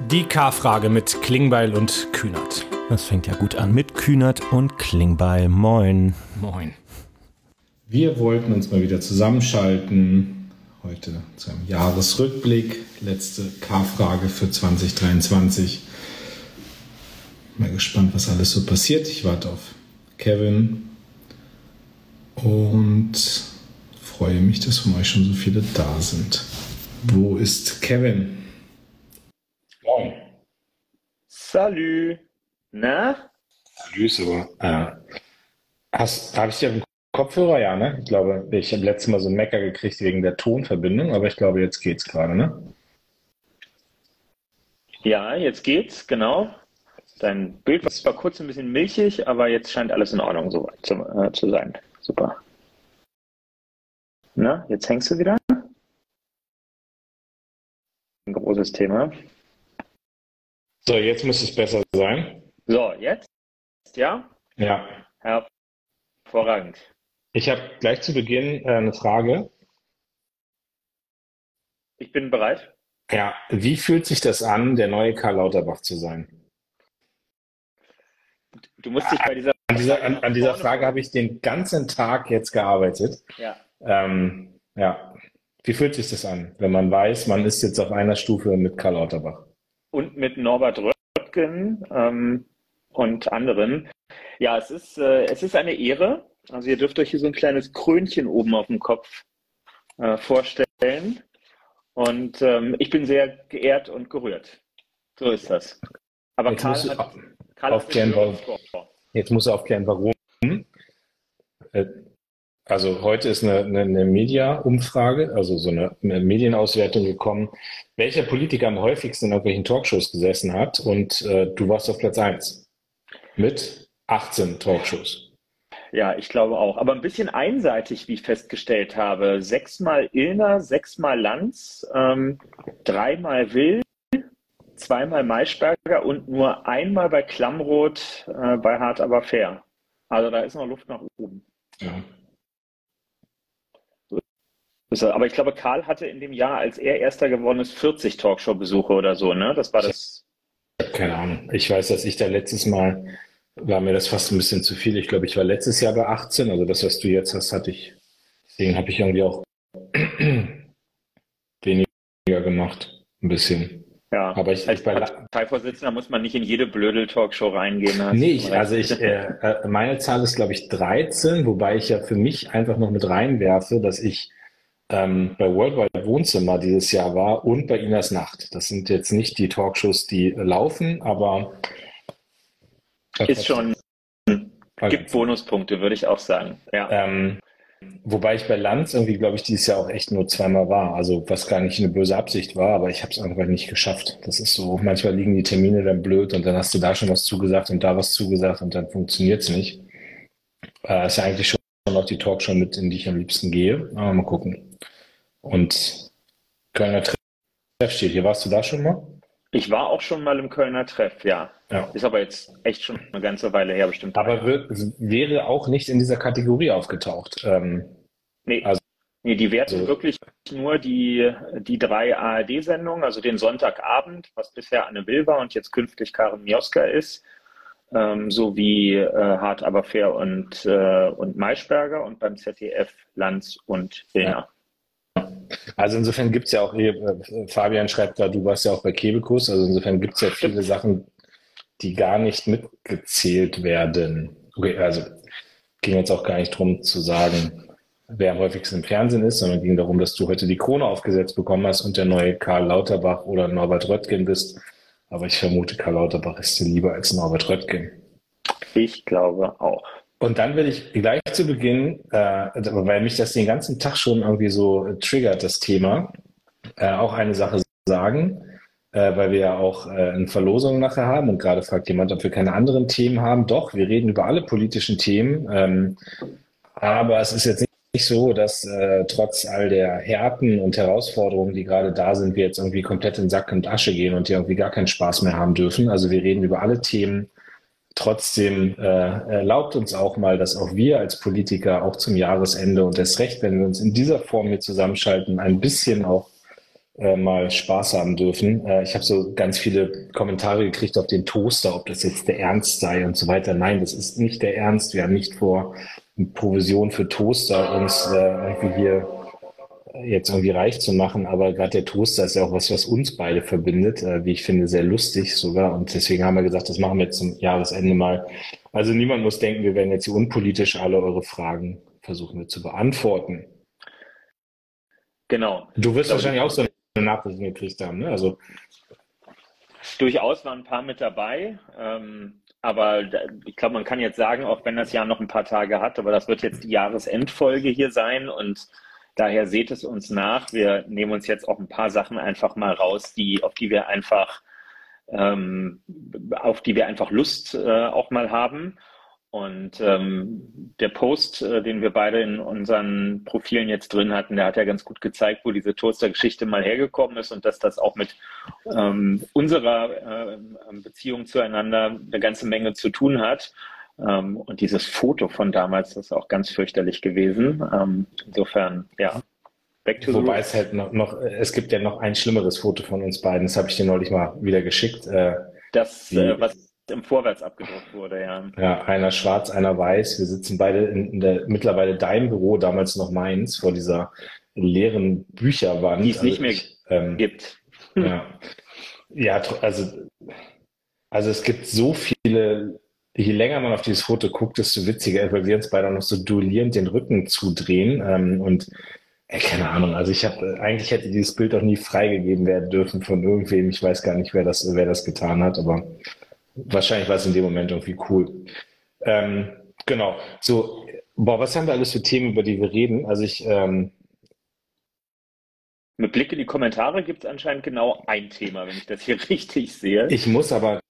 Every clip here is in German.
Die K-Frage mit Klingbeil und Kühnert. Das fängt ja gut an mit Kühnert und Klingbeil. Moin. Moin. Wir wollten uns mal wieder zusammenschalten. Heute zu einem Jahresrückblick. Letzte K-Frage für 2023. Mal gespannt, was alles so passiert. Ich warte auf Kevin und freue mich, dass von euch schon so viele da sind. Wo ist Kevin? Moin. Salü. Na? Salü, aber äh, hast, habe ich dir einen Kopfhörer? Ja, ne? Ich glaube, ich habe letztes Mal so einen Mecker gekriegt wegen der Tonverbindung, aber ich glaube, jetzt geht's gerade, ne? Ja, jetzt geht's, genau. Dein Bild war zwar kurz ein bisschen milchig, aber jetzt scheint alles in Ordnung so zu, äh, zu sein. Super. Na, jetzt hängst du wieder? Ein großes Thema. So, jetzt müsste es besser sein. So, jetzt? Ja? Ja. Hervorragend. Ich habe gleich zu Beginn äh, eine Frage. Ich bin bereit. Ja, wie fühlt sich das an, der neue Karl Lauterbach zu sein? Du musst dich bei dieser An dieser, an, an dieser Frage habe ich den ganzen Tag jetzt gearbeitet. Ja. Ähm, ja. Wie fühlt sich das an, wenn man weiß, man ist jetzt auf einer Stufe mit Karl Lauterbach? Und mit Norbert Röttgen ähm, und anderen. Ja, es ist, äh, es ist eine Ehre. Also ihr dürft euch hier so ein kleines Krönchen oben auf dem Kopf äh, vorstellen. Und ähm, ich bin sehr geehrt und gerührt. So ist das. Aber Jetzt Karl hat, auf- Karl aufklären, warum. Jetzt muss er aufklären, warum. Äh, Also heute ist eine, eine, eine Media-Umfrage, also so eine, eine Medienauswertung gekommen, welcher Politiker am häufigsten in irgendwelchen Talkshows gesessen hat. Und äh, du warst auf Platz 1 mit 18 Talkshows. Ja, ich glaube auch. Aber ein bisschen einseitig, wie ich festgestellt habe. Sechsmal Illner, sechsmal Lanz, ähm, dreimal Will, zweimal Maischberger und nur einmal bei Klammroth äh, bei Hart aber fair. Also da ist noch Luft nach oben. Ja. Er- Aber ich glaube, Karl hatte in dem Jahr, als er Erster geworden ist, 40 Talkshow-Besuche oder so, ne? Das war das. Keine Ahnung. Ich weiß, dass ich da letztes Mal war mir das fast ein bisschen zu viel. Ich glaube, ich war letztes Jahr bei 18. Also das, was du jetzt hast, hatte ich. Deswegen habe ich irgendwie auch weniger gemacht. Ein bisschen. Ja, Aber ich, als Parteivorsitzender muss man nicht in jede Blödel-Talkshow reingehen. da hast nee, ich, also ich, äh, äh, meine Zahl ist, glaube ich, 13, wobei ich ja für mich einfach noch mit reinwerfe, dass ich ähm, bei Worldwide Wohnzimmer dieses Jahr war und bei Inas Nacht. Das sind jetzt nicht die Talkshows, die laufen, aber Ist schon, gibt Bonuspunkte, würde ich auch sagen. Ja. Ähm, wobei ich bei Lanz irgendwie, glaube ich, dieses Jahr auch echt nur zweimal war. Also was gar nicht eine böse Absicht war, aber ich habe es einfach nicht geschafft. Das ist so, manchmal liegen die Termine dann blöd und dann hast du da schon was zugesagt und da was zugesagt und dann funktioniert es nicht. Äh, ist ja eigentlich schon auch die Talkshow mit, in die ich am liebsten gehe. Aber mal gucken. Und Kölner Treff steht hier. Warst du da schon mal? Ich war auch schon mal im Kölner Treff, ja. Ja. Ist aber jetzt echt schon eine ganze Weile her, bestimmt. Aber wird, wäre auch nicht in dieser Kategorie aufgetaucht. Ähm, nee, also- nee, die werten also- wirklich nur die, die drei ARD-Sendungen, also den Sonntagabend, was bisher Anne Will war und jetzt künftig Karin Mioska ist, ähm, sowie äh, Hart aber fair und, äh, und Maischberger und beim ZDF Lanz und Illner. Also insofern gibt es ja auch, äh, Fabian schreibt da, du warst ja auch bei Kebekus, also insofern gibt es ja viele Sachen, die gar nicht mitgezählt werden. Okay, also ging jetzt auch gar nicht drum zu sagen, wer am häufigsten im Fernsehen ist, sondern ging darum, dass du heute die Krone aufgesetzt bekommen hast und der neue Karl Lauterbach oder Norbert Röttgen bist. Aber ich vermute, Karl Lauterbach ist dir lieber als Norbert Röttgen. Ich glaube auch. Und dann will ich gleich zu Beginn, äh, weil mich das den ganzen Tag schon irgendwie so triggert, das Thema, äh, auch eine Sache sagen, äh, weil wir ja auch äh, eine Verlosung nachher haben und gerade fragt jemand, ob wir keine anderen Themen haben. Doch, wir reden über alle politischen Themen, ähm, aber es ist jetzt nicht so, dass äh, trotz all der Härten und Herausforderungen, die gerade da sind, wir jetzt irgendwie komplett in Sack und Asche gehen und hier irgendwie gar keinen Spaß mehr haben dürfen. Also wir reden über alle Themen. Trotzdem äh, erlaubt uns auch mal, dass auch wir als Politiker auch zum Jahresende und erst recht, wenn wir uns in dieser Form hier zusammenschalten, ein bisschen auch äh, mal Spaß haben dürfen. Äh, ich habe so ganz viele Kommentare gekriegt auf den Toaster, ob das jetzt der Ernst sei und so weiter. Nein, das ist nicht der Ernst. Wir haben nicht vor, Provision für Toaster uns äh, irgendwie hier jetzt irgendwie reich zu machen, aber gerade der Toaster ist ja auch was, was uns beide verbindet, äh, wie ich finde, sehr lustig sogar. Und deswegen haben wir gesagt, das machen wir jetzt zum Jahresende mal. Also niemand muss denken, wir werden jetzt hier unpolitisch alle eure Fragen versuchen wir zu beantworten. Genau. Du wirst wahrscheinlich auch so eine Nachricht gekriegt haben, ne? Also durchaus waren ein paar mit dabei. Ähm, aber ich glaube, man kann jetzt sagen, auch wenn das Jahr noch ein paar Tage hat, aber das wird jetzt die Jahresendfolge hier sein und Daher seht es uns nach. Wir nehmen uns jetzt auch ein paar Sachen einfach mal raus, die, auf die wir einfach, ähm, auf die wir einfach Lust äh, auch mal haben. Und ähm, der Post, äh, den wir beide in unseren Profilen jetzt drin hatten, der hat ja ganz gut gezeigt, wo diese Toaster-Geschichte mal hergekommen ist und dass das auch mit ähm, unserer äh, Beziehung zueinander eine ganze Menge zu tun hat. Ähm, und dieses Foto von damals ist auch ganz fürchterlich gewesen. Ähm, insofern, ja. Wobei es halt noch, noch, es gibt ja noch ein schlimmeres Foto von uns beiden. Das habe ich dir neulich mal wieder geschickt. Äh, das, die, äh, was im Vorwärts abgedruckt wurde, ja. Ja, einer schwarz, einer weiß. Wir sitzen beide in, in der mittlerweile deinem Büro, damals noch meins, vor dieser leeren Bücherwand. Die es nicht also mehr ich, ähm, gibt. Ja. ja, also, also es gibt so viele je länger man auf dieses Foto guckt, desto witziger, weil wir uns beide noch so duellierend den Rücken zudrehen. Ähm, und äh, keine Ahnung, also ich habe eigentlich hätte dieses Bild auch nie freigegeben werden dürfen von irgendwem. Ich weiß gar nicht, wer das, wer das getan hat, aber wahrscheinlich war es in dem Moment irgendwie cool. Ähm, genau. So, boah, was haben wir alles für Themen, über die wir reden? Also ich ähm, mit Blick in die Kommentare gibt es anscheinend genau ein Thema, wenn ich das hier richtig sehe. Ich muss aber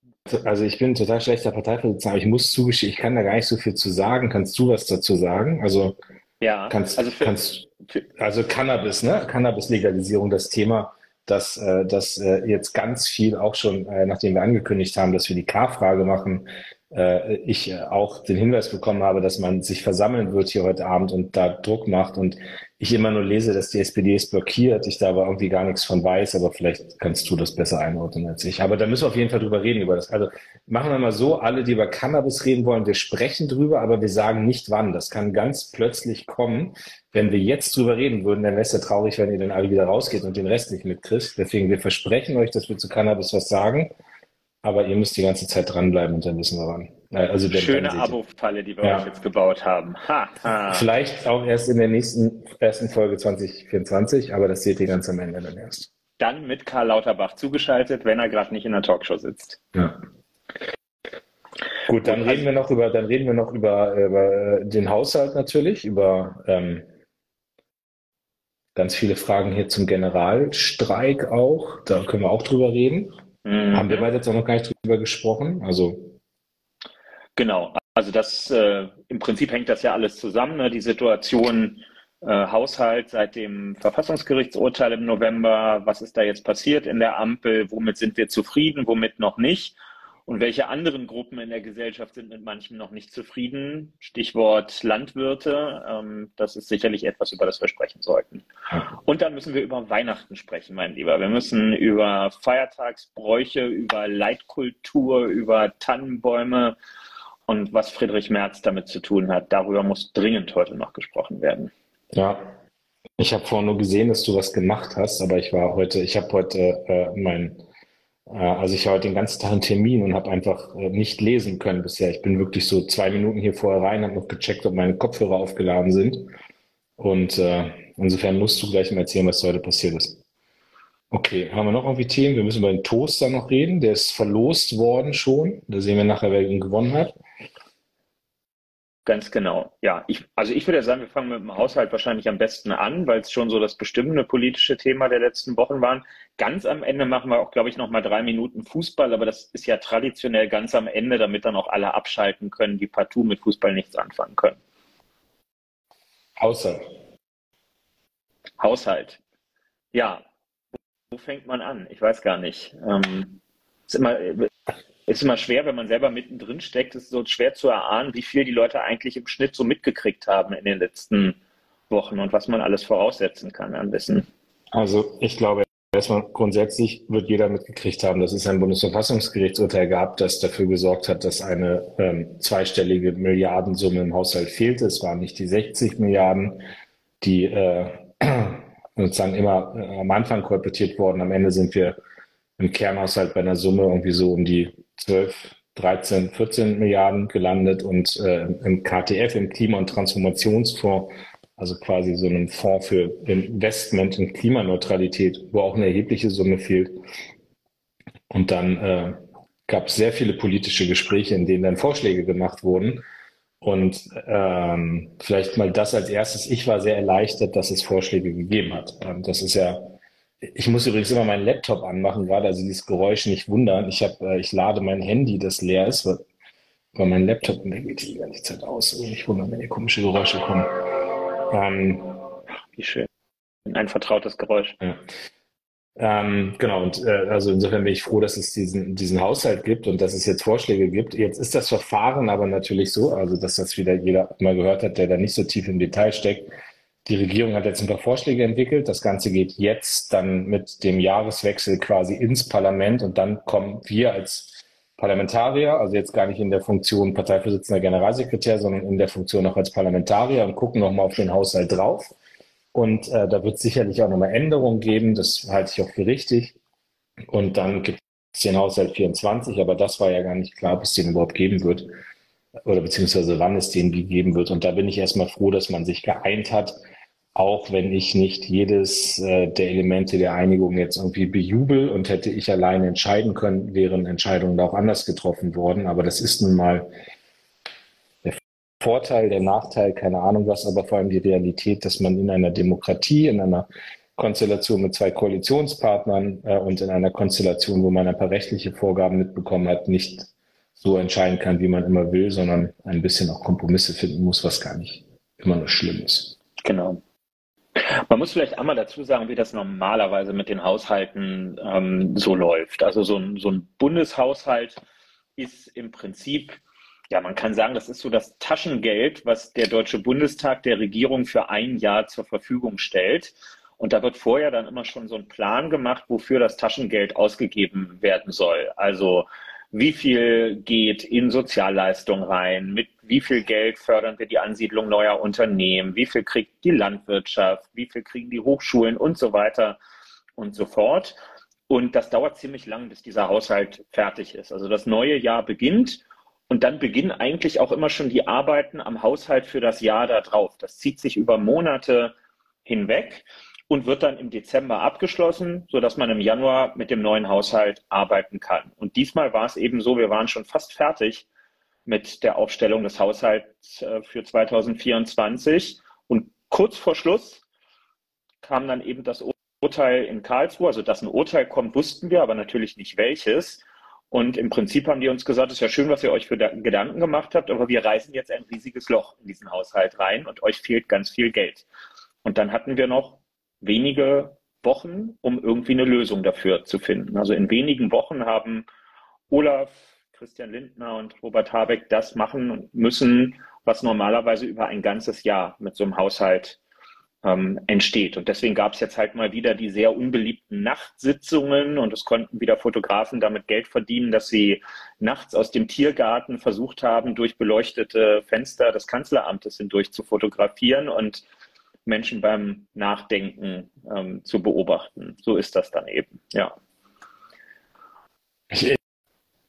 also ich bin total schlechter Parteivorsitzender, aber ich muss zugestehen, ich kann da gar nicht so viel zu sagen. Kannst du was dazu sagen? Also ja, kannst, also, für, kannst, also Cannabis, ne? Cannabis-Legalisierung, das Thema, dass äh, das äh, jetzt ganz viel auch schon, äh, nachdem wir angekündigt haben, dass wir die K-Frage machen, äh, ich äh, auch den Hinweis bekommen habe, dass man sich versammeln wird hier heute Abend und da Druck macht und ich immer nur lese, dass die SPD es blockiert, ich da aber irgendwie gar nichts von weiß, aber vielleicht kannst du das besser einordnen als ich. Aber da müssen wir auf jeden Fall drüber reden, über das. Also machen wir mal so, alle, die über Cannabis reden wollen, wir sprechen drüber, aber wir sagen nicht wann. Das kann ganz plötzlich kommen. Wenn wir jetzt drüber reden würden, dann wäre es ja traurig, wenn ihr dann alle wieder rausgeht und den Rest nicht mitkriegt. Deswegen, wir versprechen euch, dass wir zu Cannabis was sagen, aber ihr müsst die ganze Zeit dranbleiben und dann wissen wir wann. Also Schöne Abo-Falle, die wir ja. euch jetzt gebaut haben. Ha, ha. Vielleicht auch erst in der nächsten ersten Folge 2024, aber das seht ihr ganz am Ende dann erst. Dann mit Karl Lauterbach zugeschaltet, wenn er gerade nicht in der Talkshow sitzt. Ja. Gut, dann reden wir noch über, dann reden wir noch über, über den Haushalt natürlich, über ähm, ganz viele Fragen hier zum Generalstreik auch. Da können wir auch drüber reden. Mhm. Haben wir beide jetzt auch noch gar nicht drüber gesprochen. Also Genau, also das äh, im Prinzip hängt das ja alles zusammen, ne? die Situation äh, Haushalt seit dem Verfassungsgerichtsurteil im November, was ist da jetzt passiert in der Ampel, womit sind wir zufrieden, womit noch nicht und welche anderen Gruppen in der Gesellschaft sind mit manchem noch nicht zufrieden. Stichwort Landwirte, ähm, das ist sicherlich etwas, über das wir sprechen sollten. Und dann müssen wir über Weihnachten sprechen, mein Lieber. Wir müssen über Feiertagsbräuche, über Leitkultur, über Tannenbäume, und was Friedrich Merz damit zu tun hat. Darüber muss dringend heute noch gesprochen werden. Ja, ich habe vorhin nur gesehen, dass du was gemacht hast, aber ich war heute, ich habe heute äh, mein, also ich war heute den ganzen Tag einen Termin und habe einfach äh, nicht lesen können bisher. Ich bin wirklich so zwei Minuten hier vorher rein, habe noch gecheckt, ob meine Kopfhörer aufgeladen sind. Und äh, insofern musst du gleich mal erzählen, was heute passiert ist. Okay, haben wir noch irgendwie Themen? Wir müssen über den Toaster noch reden. Der ist verlost worden schon. Da sehen wir nachher, wer ihn gewonnen hat. Ganz genau. Ja, ich, also ich würde sagen, wir fangen mit dem Haushalt wahrscheinlich am besten an, weil es schon so das bestimmende politische Thema der letzten Wochen waren. Ganz am Ende machen wir auch, glaube ich, noch mal drei Minuten Fußball, aber das ist ja traditionell ganz am Ende, damit dann auch alle abschalten können, die partout mit Fußball nichts anfangen können. Haushalt. Haushalt. Ja. Wo fängt man an? Ich weiß gar nicht. Ähm, ist immer, ist immer schwer, wenn man selber mittendrin steckt, ist so schwer zu erahnen, wie viel die Leute eigentlich im Schnitt so mitgekriegt haben in den letzten Wochen und was man alles voraussetzen kann an Wissen. Also ich glaube, erstmal grundsätzlich wird jeder mitgekriegt haben, dass es ein Bundesverfassungsgerichtsurteil gab, das dafür gesorgt hat, dass eine ähm, zweistellige Milliardensumme im Haushalt fehlte. Es waren nicht die 60 Milliarden, die äh, sozusagen immer äh, am Anfang kolportiert worden. Am Ende sind wir im Kernhaushalt bei einer Summe irgendwie so um die 12, 13, 14 Milliarden gelandet und äh, im KTF, im Klima- und Transformationsfonds also quasi so einem Fonds für Investment in Klimaneutralität, wo auch eine erhebliche Summe fehlt. Und dann äh, gab es sehr viele politische Gespräche, in denen dann Vorschläge gemacht wurden. Und ähm, vielleicht mal das als erstes. Ich war sehr erleichtert, dass es Vorschläge gegeben hat. Ähm, das ist ja, ich muss übrigens immer meinen Laptop anmachen, gerade also dieses Geräusch nicht wundern. Ich habe, äh, ich lade mein Handy, das leer ist, weil, weil mein Laptop, der geht die ganze Zeit aus. Also nicht wundern, wenn hier komische Geräusche kommen. Ähm, Wie schön. Ein vertrautes Geräusch. Ja. Ähm, genau, und äh, also insofern bin ich froh, dass es diesen, diesen Haushalt gibt und dass es jetzt Vorschläge gibt. Jetzt ist das Verfahren aber natürlich so, also dass das wieder jeder mal gehört hat, der da nicht so tief im Detail steckt. Die Regierung hat jetzt ein paar Vorschläge entwickelt. Das Ganze geht jetzt dann mit dem Jahreswechsel quasi ins Parlament und dann kommen wir als Parlamentarier, also jetzt gar nicht in der Funktion Parteivorsitzender Generalsekretär, sondern in der Funktion auch als Parlamentarier und gucken nochmal auf den Haushalt drauf. Und äh, da wird sicherlich auch nochmal Änderungen geben, das halte ich auch für richtig. Und dann gibt es den Haushalt 24, aber das war ja gar nicht klar, ob es den überhaupt geben wird oder beziehungsweise wann es den wie geben wird. Und da bin ich erstmal froh, dass man sich geeint hat, auch wenn ich nicht jedes äh, der Elemente der Einigung jetzt irgendwie bejubel und hätte ich alleine entscheiden können, wären Entscheidungen da auch anders getroffen worden. Aber das ist nun mal der Vorteil, der Nachteil, keine Ahnung was, aber vor allem die Realität, dass man in einer Demokratie, in einer Konstellation mit zwei Koalitionspartnern äh, und in einer Konstellation, wo man ein paar rechtliche Vorgaben mitbekommen hat, nicht so entscheiden kann, wie man immer will, sondern ein bisschen auch Kompromisse finden muss, was gar nicht immer nur schlimm ist. Genau. Man muss vielleicht einmal dazu sagen, wie das normalerweise mit den Haushalten ähm, so läuft. Also so ein, so ein Bundeshaushalt ist im Prinzip, ja, man kann sagen, das ist so das Taschengeld, was der Deutsche Bundestag der Regierung für ein Jahr zur Verfügung stellt. Und da wird vorher dann immer schon so ein Plan gemacht, wofür das Taschengeld ausgegeben werden soll. Also wie viel geht in Sozialleistungen rein, mit wie viel Geld fördern wir die Ansiedlung neuer Unternehmen, wie viel kriegt die Landwirtschaft, wie viel kriegen die Hochschulen und so weiter und so fort. Und das dauert ziemlich lang, bis dieser Haushalt fertig ist. Also das neue Jahr beginnt und dann beginnen eigentlich auch immer schon die Arbeiten am Haushalt für das Jahr darauf. Das zieht sich über Monate hinweg und wird dann im Dezember abgeschlossen, sodass man im Januar mit dem neuen Haushalt arbeiten kann. Und diesmal war es eben so, wir waren schon fast fertig mit der Aufstellung des Haushalts äh, für 2024. Und kurz vor Schluss kam dann eben das Urteil in Karlsruhe. Also, dass ein Urteil kommt, wussten wir, aber natürlich nicht welches. Und im Prinzip haben die uns gesagt, es ist ja schön, was ihr euch für Gedanken gemacht habt, aber wir reißen jetzt ein riesiges Loch in diesen Haushalt rein und euch fehlt ganz viel Geld. Und dann hatten wir noch wenige Wochen, um irgendwie eine Lösung dafür zu finden. Also in wenigen Wochen haben Olaf, Christian Lindner und Robert Habeck das machen müssen, was normalerweise über ein ganzes Jahr mit so einem Haushalt ähm, entsteht. Und deswegen gab es jetzt halt mal wieder die sehr unbeliebten Nachtsitzungen und es konnten wieder Fotografen damit Geld verdienen, dass sie nachts aus dem Tiergarten versucht haben, durch beleuchtete Fenster des Kanzleramtes hindurch zu fotografieren und Menschen beim Nachdenken ähm, zu beobachten. So ist das dann eben, ja. Ich,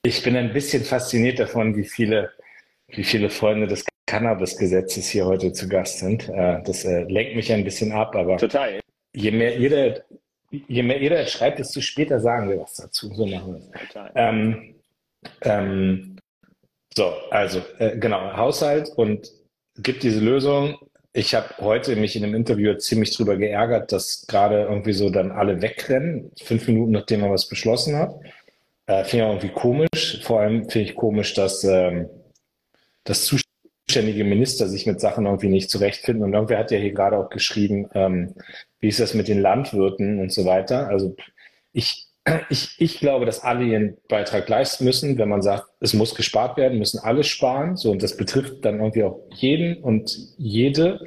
ich bin ein bisschen fasziniert davon, wie viele, wie viele Freunde des Cannabis-Gesetzes hier heute zu Gast sind. Äh, das äh, lenkt mich ein bisschen ab, aber Total. je mehr jeder, je mehr jeder schreibt, desto später sagen wir was dazu. So machen wir es. Total. Ähm, ähm, so, also äh, genau, Haushalt und gibt diese Lösung, ich habe heute mich in einem Interview ziemlich drüber geärgert, dass gerade irgendwie so dann alle wegrennen, fünf Minuten nachdem man was beschlossen hat. Äh, finde ich auch irgendwie komisch. Vor allem finde ich komisch, dass ähm, das zuständige Minister sich mit Sachen irgendwie nicht zurechtfinden. Und irgendwer hat ja hier gerade auch geschrieben, ähm, wie ist das mit den Landwirten und so weiter. Also ich ich, ich glaube, dass alle ihren Beitrag leisten müssen. Wenn man sagt, es muss gespart werden, müssen alle sparen. So, und das betrifft dann irgendwie auch jeden und jede.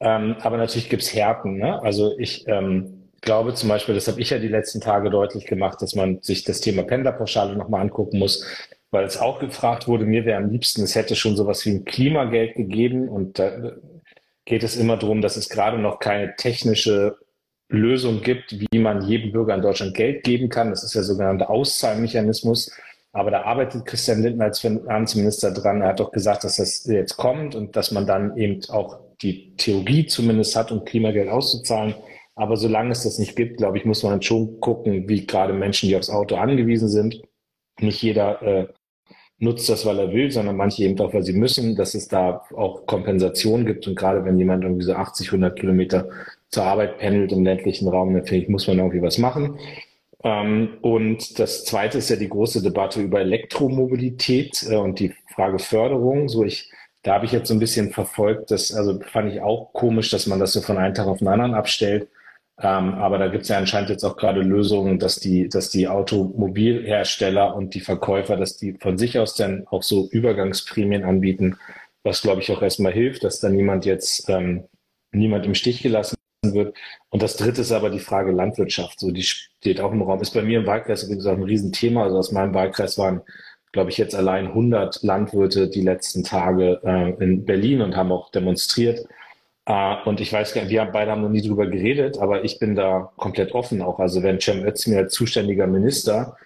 Ähm, aber natürlich gibt's Härten. Ne? Also ich, ähm, glaube zum Beispiel, das habe ich ja die letzten Tage deutlich gemacht, dass man sich das Thema Pendlerpauschale nochmal angucken muss, weil es auch gefragt wurde, mir wäre am liebsten, es hätte schon sowas wie ein Klimageld gegeben und da geht es immer darum, dass es gerade noch keine technische Lösung gibt, wie man jedem Bürger in Deutschland Geld geben kann. Das ist der sogenannte Auszahlmechanismus. Aber da arbeitet Christian Lindner als Finanzminister dran. Er hat doch gesagt, dass das jetzt kommt und dass man dann eben auch die Theorie zumindest hat, um Klimageld auszuzahlen. Aber solange es das nicht gibt, glaube ich, muss man schon gucken, wie gerade Menschen, die aufs Auto angewiesen sind. Nicht jeder äh, nutzt das, weil er will, sondern manche eben auch, weil sie müssen, dass es da auch Kompensation gibt. Und gerade wenn jemand irgendwie so 80, 100 Kilometer zur Arbeit pendelt im ländlichen Raum, dann finde ich, muss man irgendwie was machen. Ähm, und das zweite ist ja die große Debatte über Elektromobilität äh, und die Frage Förderung. So ich, da habe ich jetzt so ein bisschen verfolgt, das, also fand ich auch komisch, dass man das so von einem Tag auf den anderen abstellt. Ähm, aber da gibt es ja anscheinend jetzt auch gerade Lösungen, dass die, dass die Automobilhersteller und die Verkäufer, dass die von sich aus dann auch so Übergangsprämien anbieten, was glaube ich auch erstmal hilft, dass da niemand jetzt ähm, niemand im Stich gelassen wird. Und das dritte ist aber die Frage Landwirtschaft. So, die steht auch im Raum. Ist bei mir im Wahlkreis übrigens auch ein Riesenthema. Also aus meinem Wahlkreis waren, glaube ich, jetzt allein 100 Landwirte die letzten Tage äh, in Berlin und haben auch demonstriert. Äh, und ich weiß gar nicht, wir haben beide haben noch nie drüber geredet, aber ich bin da komplett offen auch. Also wenn Cem Özdemir als zuständiger Minister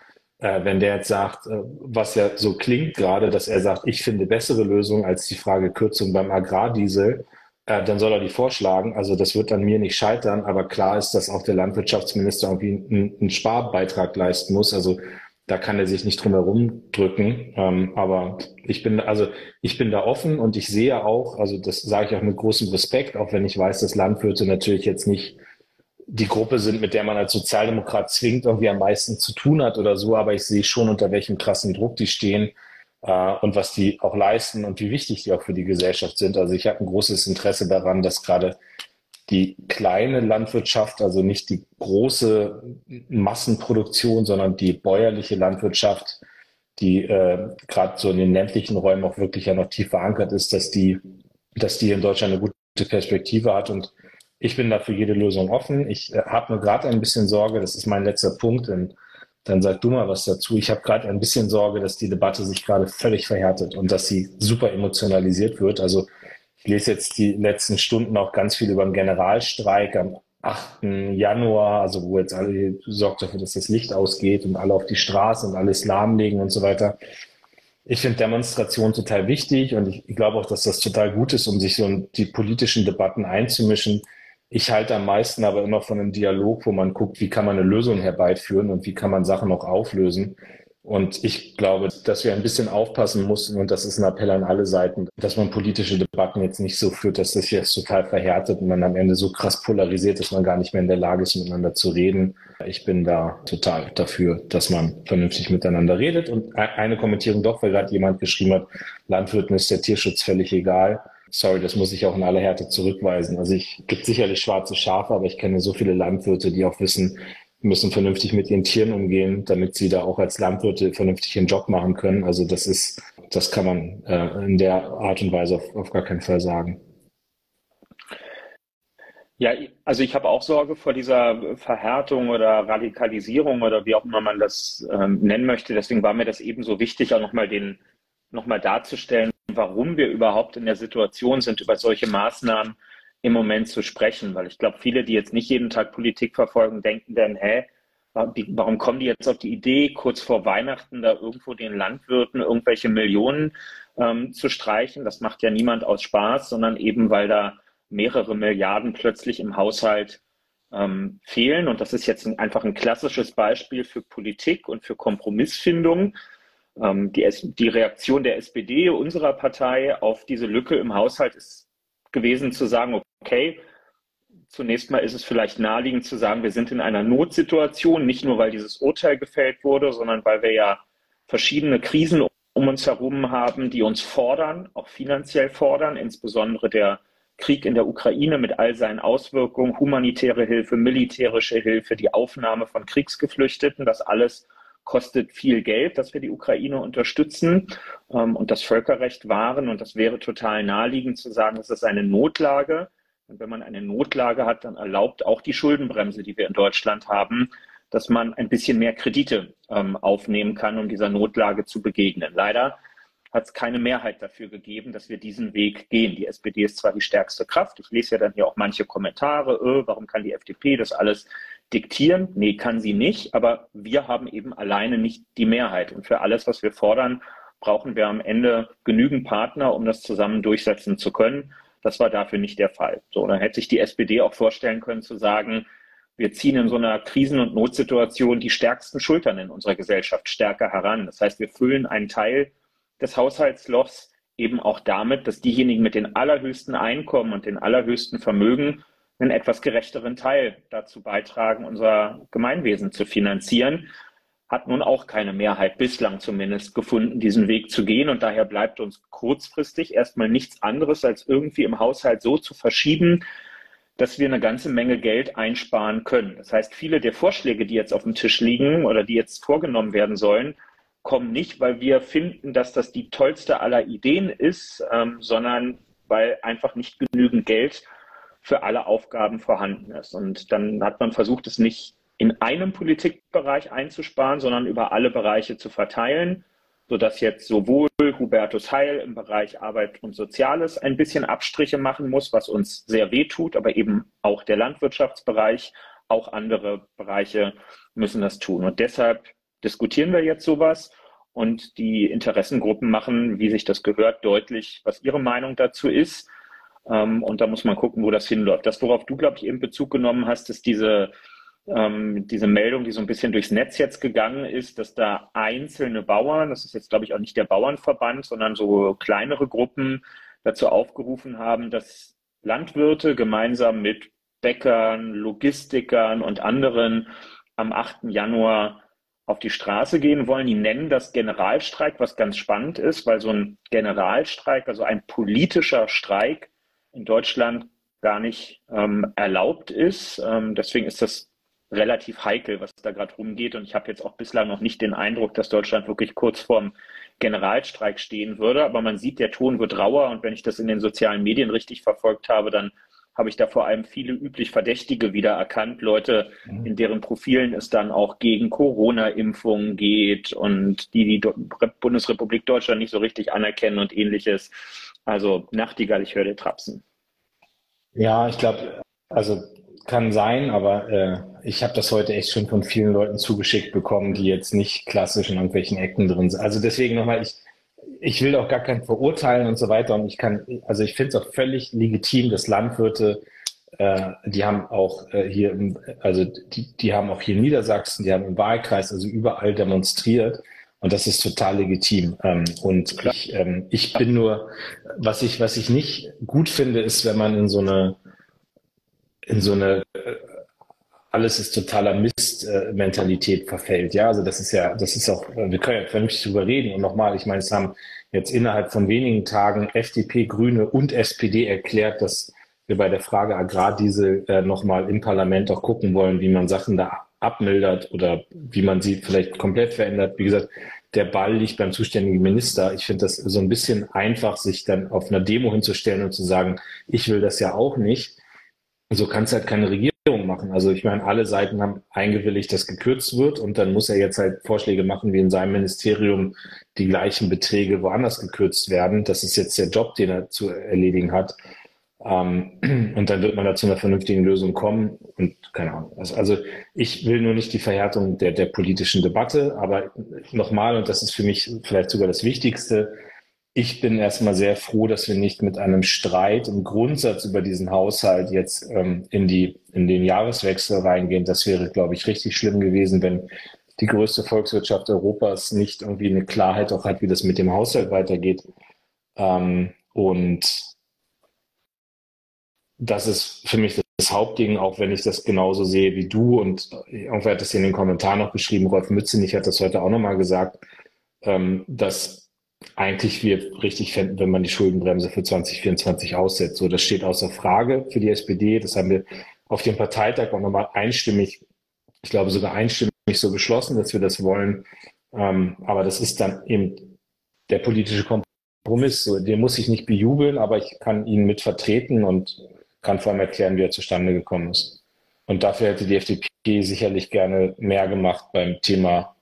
äh, wenn der jetzt sagt, äh, was ja so klingt gerade, dass er sagt, ich finde bessere Lösungen als die Frage Kürzung beim Agrardiesel, äh, dann soll er die vorschlagen. Also das wird an mir nicht scheitern, aber klar ist, dass auch der Landwirtschaftsminister irgendwie einen, einen Sparbeitrag leisten muss. Also da kann er sich nicht drum herum drücken. Ähm, aber ich bin, also ich bin da offen und ich sehe auch, also das sage ich auch mit großem Respekt, auch wenn ich weiß, dass Landwirte natürlich jetzt nicht die Gruppe sind, mit der man als Sozialdemokrat zwingt, irgendwie am meisten zu tun hat oder so, aber ich sehe schon, unter welchem krassen Druck die stehen äh, und was die auch leisten und wie wichtig die auch für die Gesellschaft sind. Also ich habe ein großes Interesse daran, dass gerade die kleine Landwirtschaft, also nicht die große Massenproduktion, sondern die bäuerliche Landwirtschaft, die äh, gerade so in den ländlichen Räumen auch wirklich ja noch tief verankert ist, dass die, dass die in Deutschland eine gute Perspektive hat. Und ich bin da für jede Lösung offen. Ich äh, habe nur gerade ein bisschen Sorge, das ist mein letzter Punkt, in dann sag du mal was dazu. Ich habe gerade ein bisschen Sorge, dass die Debatte sich gerade völlig verhärtet und dass sie super emotionalisiert wird. Also ich lese jetzt die letzten Stunden auch ganz viel über den Generalstreik am 8. Januar, also wo jetzt alle sorgt dafür, dass das Licht ausgeht und alle auf die Straße und alles lahmlegen und so weiter. Ich finde Demonstration total wichtig und ich, ich glaube auch, dass das total gut ist, um sich so in die politischen Debatten einzumischen. Ich halte am meisten aber immer von einem Dialog, wo man guckt, wie kann man eine Lösung herbeiführen und wie kann man Sachen auch auflösen. Und ich glaube, dass wir ein bisschen aufpassen mussten, und das ist ein Appell an alle Seiten, dass man politische Debatten jetzt nicht so führt, dass das jetzt total verhärtet und man am Ende so krass polarisiert, dass man gar nicht mehr in der Lage ist, miteinander zu reden. Ich bin da total dafür, dass man vernünftig miteinander redet. Und e-, eine Kommentierung doch, weil gerade jemand geschrieben hat, Landwirten ist der Tierschutz völlig egal sorry, das muss ich auch in aller Härte zurückweisen. Also ich gibt sicherlich schwarze Schafe, aber ich kenne so viele Landwirte, die auch wissen, müssen vernünftig mit ihren Tieren umgehen, damit sie da auch als Landwirte vernünftig ihren Job machen können. Also das ist, das kann man äh, in der Art und Weise auf, auf gar keinen Fall sagen. Ja, also ich habe auch Sorge vor dieser Verhärtung oder Radikalisierung oder wie auch immer man das ähm, nennen möchte. Deswegen war mir das eben so wichtig, auch nochmal den nochmal darzustellen, warum wir überhaupt in der Situation sind, über solche Maßnahmen im Moment zu sprechen. Weil ich glaube, viele, die jetzt nicht jeden Tag Politik verfolgen, denken dann, hä, warum kommen die jetzt auf die Idee, kurz vor Weihnachten da irgendwo den Landwirten irgendwelche Millionen ähm, zu streichen? Das macht ja niemand aus Spaß, sondern eben, weil da mehrere Milliarden plötzlich im Haushalt ähm, fehlen. Und das ist jetzt ein, einfach ein klassisches Beispiel für Politik und für Kompromissfindung. Ähm, die, die Reaktion der SPD, unserer Partei, auf diese Lücke im Haushalt ist gewesen zu sagen, okay, zunächst mal ist es vielleicht naheliegend zu sagen, wir sind in einer Notsituation, nicht nur weil dieses Urteil gefällt wurde, sondern weil wir ja verschiedene Krisen um uns herum haben, die uns fordern, auch finanziell fordern, insbesondere der Krieg in der Ukraine mit all seinen Auswirkungen, humanitäre Hilfe, militärische Hilfe, die Aufnahme von Kriegsgeflüchteten, das alles kostet viel Geld, dass wir die Ukraine unterstützen ähm, und das Völkerrecht wahren. Und das wäre total naheliegend zu sagen, es ist eine Notlage. Und wenn man eine Notlage hat, dann erlaubt auch die Schuldenbremse, die wir in Deutschland haben, dass man ein bisschen mehr Kredite ähm, aufnehmen kann, um dieser Notlage zu begegnen. Leider hat es keine Mehrheit dafür gegeben, dass wir diesen Weg gehen. Die SPD ist zwar die stärkste Kraft, ich lese ja dann hier auch manche Kommentare, öh, warum kann die FDP das alles diktieren? Nee, kann sie nicht, aber wir haben eben alleine nicht die Mehrheit. Und für alles, was wir fordern, brauchen wir am Ende genügend Partner, um das zusammen durchsetzen zu können. Das war dafür nicht der Fall. So, dann hätte sich die SPD auch vorstellen können zu sagen, wir ziehen in so einer Krisen- und Notsituation die stärksten Schultern in unserer Gesellschaft stärker heran. Das heißt, wir füllen einen Teil des Haushaltslochs eben auch damit, dass diejenigen mit den allerhöchsten Einkommen und den allerhöchsten Vermögen einen etwas gerechteren Teil dazu beitragen, unser Gemeinwesen zu finanzieren. Hat nun auch keine Mehrheit bislang zumindest gefunden, diesen Weg zu gehen. Und daher bleibt uns kurzfristig erstmal nichts anderes, als irgendwie im Haushalt so zu verschieben, dass wir eine ganze Menge Geld einsparen können. Das heißt, viele der Vorschläge, die jetzt auf dem Tisch liegen oder die jetzt vorgenommen werden sollen, kommen nicht, weil wir finden, dass das die tollste aller Ideen ist, ähm, sondern weil einfach nicht genügend Geld für alle Aufgaben vorhanden ist. Und dann hat man versucht, es nicht in einem Politikbereich einzusparen, sondern über alle Bereiche zu verteilen, sodass jetzt sowohl Hubertus Heil im Bereich Arbeit und Soziales ein bisschen Abstriche machen muss, was uns sehr weh tut, aber eben auch der Landwirtschaftsbereich, auch andere Bereiche müssen das tun. Und deshalb diskutieren wir jetzt sowas und die Interessengruppen machen, wie sich das gehört, deutlich, was ihre Meinung dazu ist. Ähm, und da muss man gucken, wo das hinläuft. Das, worauf du, glaube ich, eben Bezug genommen hast, ist diese, ähm, diese Meldung, die so ein bisschen durchs Netz jetzt gegangen ist, dass da einzelne Bauern, das ist jetzt, glaube ich, auch nicht der Bauernverband, sondern so kleinere Gruppen dazu aufgerufen haben, dass Landwirte gemeinsam mit Bäckern, Logistikern und anderen am 8. Januar auf die Straße gehen wollen. Die nennen das Generalstreik, was ganz spannend ist, weil so ein Generalstreik, also ein politischer Streik in Deutschland gar nicht ähm, erlaubt ist. Ähm, deswegen ist das relativ heikel, was da gerade rumgeht. Und ich habe jetzt auch bislang noch nicht den Eindruck, dass Deutschland wirklich kurz vorm Generalstreik stehen würde. Aber man sieht, der Ton wird rauer. Und wenn ich das in den sozialen Medien richtig verfolgt habe, dann habe ich da vor allem viele üblich Verdächtige wieder erkannt, Leute, mhm. in deren Profilen es dann auch gegen Corona-Impfungen geht und die die Bundesrepublik Deutschland nicht so richtig anerkennen und ähnliches. Also Nachtigall, ich höre dir trapsen. Ja, ich glaube, also kann sein, aber äh, ich habe das heute echt schon von vielen Leuten zugeschickt bekommen, die jetzt nicht klassisch in irgendwelchen Ecken drin sind. Also deswegen nochmal, ich, ich will auch gar keinen verurteilen und so weiter. Und ich kann, also ich finde es auch völlig legitim, dass Landwirte, äh, die haben auch äh, hier, im, also die, die haben auch hier in Niedersachsen, die haben im Wahlkreis, also überall demonstriert. Und das ist total legitim. Ähm, und ich, ähm, ich bin nur, was ich, was ich nicht gut finde, ist, wenn man in so eine, in so eine äh, alles ist totaler Mist-Mentalität verfällt. Ja, also das ist ja, das ist auch, wir können ja vernünftig drüber reden. Und nochmal, ich meine, es haben jetzt innerhalb von wenigen Tagen FDP, Grüne und SPD erklärt, dass wir bei der Frage Agrardiesel äh, nochmal im Parlament auch gucken wollen, wie man Sachen da abmildert oder wie man sie vielleicht komplett verändert. Wie gesagt, der Ball liegt beim zuständigen Minister. Ich finde das so ein bisschen einfach, sich dann auf einer Demo hinzustellen und zu sagen, ich will das ja auch nicht. So kann es halt keine Regierung machen. Also ich meine, alle Seiten haben eingewilligt, dass gekürzt wird und dann muss er jetzt halt Vorschläge machen, wie in seinem Ministerium die gleichen Beträge woanders gekürzt werden. Das ist jetzt der Job, den er zu erledigen hat. Ähm, und dann wird man da zu einer vernünftigen Lösung kommen und keine Ahnung. Also, also ich will nur nicht die Verhärtung der, der politischen Debatte, aber nochmal, und das ist für mich vielleicht sogar das Wichtigste, ich bin erstmal sehr froh, dass wir nicht mit einem Streit im Grundsatz über diesen Haushalt jetzt ähm, in, die, in den Jahreswechsel reingehen. Das wäre, glaube ich, richtig schlimm gewesen, wenn die größte Volkswirtschaft Europas nicht irgendwie eine Klarheit auch hat, wie das mit dem Haushalt weitergeht. Ähm, und das ist für mich das Hauptding, auch wenn ich das genauso sehe wie du. Und irgendwer hat das in den Kommentaren noch beschrieben, Rolf Mützenich hat das heute auch nochmal gesagt, ähm, dass eigentlich wir richtig fänden, wenn man die Schuldenbremse für 2024 aussetzt. So, das steht außer Frage für die SPD. Das haben wir auf dem Parteitag auch nochmal einstimmig, ich glaube sogar einstimmig so beschlossen, dass wir das wollen. Ähm, aber das ist dann eben der politische Kompromiss. So, den muss ich nicht bejubeln, aber ich kann ihn mit vertreten und kann vor allem erklären, wie er zustande gekommen ist. Und dafür hätte die FDP sicherlich gerne mehr gemacht beim Thema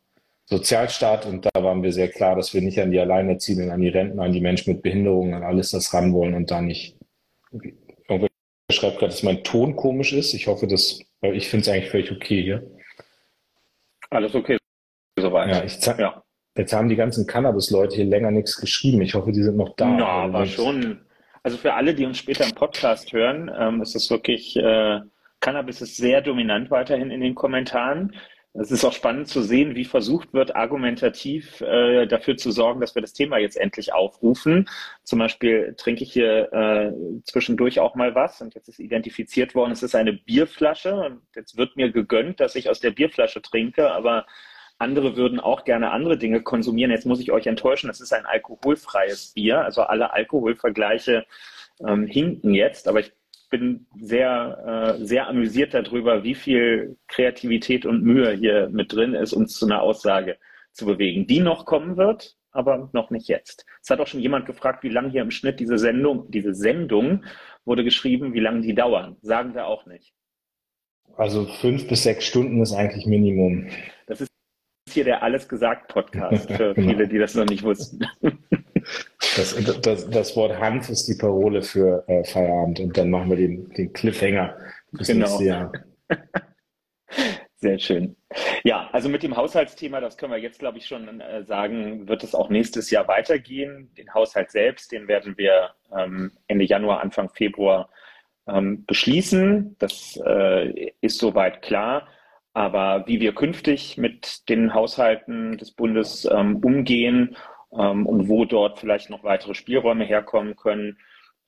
Sozialstaat. Und da waren wir sehr klar, dass wir nicht an die Alleinerziehenden, an die Rentner, an die Menschen mit Behinderungen, an alles das ran wollen und da nicht. Irgendwer schreibt gerade, dass mein Ton komisch ist. Ich hoffe, dass, weil ich finde es eigentlich völlig okay hier. Alles okay, soweit. Ja, ich ja. Jetzt haben die ganzen Cannabis-Leute hier länger nichts geschrieben. Ich hoffe, die sind noch da. Ja, aber schon. Also für alle, die uns später im Podcast hören, ähm, ist es wirklich, äh, Cannabis ist sehr dominant weiterhin in den Kommentaren. Es ist auch spannend zu sehen, wie versucht wird, argumentativ äh, dafür zu sorgen, dass wir das Thema jetzt endlich aufrufen. Zum Beispiel trinke ich hier äh, zwischendurch auch mal was und jetzt ist identifiziert worden, es ist eine Bierflasche und jetzt wird mir gegönnt, dass ich aus der Bierflasche trinke, aber andere würden auch gerne andere Dinge konsumieren. Jetzt muss ich euch enttäuschen, es ist ein alkoholfreies Bier, also alle Alkoholvergleiche ähm, hinken jetzt, aber ich bin sehr, äh, sehr amüsiert darüber, wie viel Kreativität und Mühe hier mit drin ist, uns zu einer Aussage zu bewegen, die noch kommen wird, aber noch nicht jetzt. Es hat auch schon jemand gefragt, wie lange hier im Schnitt diese Sendung, diese Sendung wurde geschrieben, wie lange die dauern. Sagen wir auch nicht. Also fünf bis sechs Stunden ist eigentlich Minimum. Das ist hier der Alles gesagt Podcast für genau. viele, die das noch nicht wussten. Das, das, das, Wort Hanf ist die Parole für äh, Feierabend und dann machen wir den, den Cliffhanger bis genau. nächste Jahr. Sehr schön. Ja, also mit dem Haushaltsthema, das können wir jetzt, glaube ich, schon äh, sagen, wird es auch nächstes Jahr weitergehen. Den Haushalt selbst, den werden wir ähm, Ende Januar, Anfang Februar ähm, beschließen. Das äh, ist soweit klar. Aber wie wir künftig mit den Haushalten des Bundes ähm, umgehen ähm, und wo dort vielleicht noch weitere Spielräume herkommen können.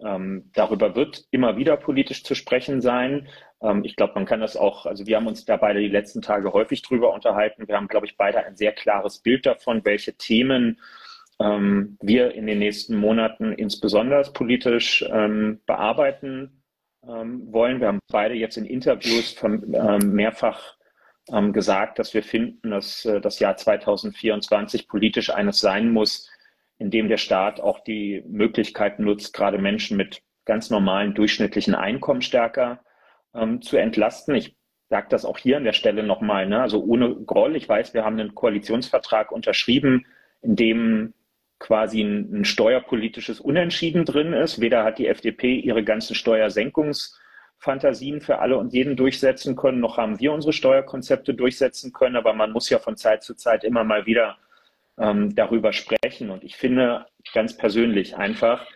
Ähm, darüber wird immer wieder politisch zu sprechen sein. Ähm, ich glaube, man kann das auch, also wir haben uns da beide die letzten Tage häufig drüber unterhalten. Wir haben, glaube ich, beide ein sehr klares Bild davon, welche Themen ähm, wir in den nächsten Monaten insbesondere politisch ähm, bearbeiten wollen. Wir haben beide jetzt in Interviews von, mehrfach ähm, gesagt, dass wir finden, dass äh, das Jahr 2024 politisch eines sein muss, in dem der Staat auch die Möglichkeit nutzt, gerade Menschen mit ganz normalen durchschnittlichen Einkommen stärker ähm, zu entlasten. Ich sage das auch hier an der Stelle nochmal, ne? also ohne Groll. Ich weiß, wir haben einen Koalitionsvertrag unterschrieben, in dem quasi ein, ein steuerpolitisches Unentschieden drin ist. Weder hat die FDP ihre ganzen Steuersenkungs- Fantasien für alle und jeden durchsetzen können, noch haben wir unsere Steuerkonzepte durchsetzen können, aber man muss ja von Zeit zu Zeit immer mal wieder ähm, darüber sprechen. Und ich finde ganz persönlich einfach,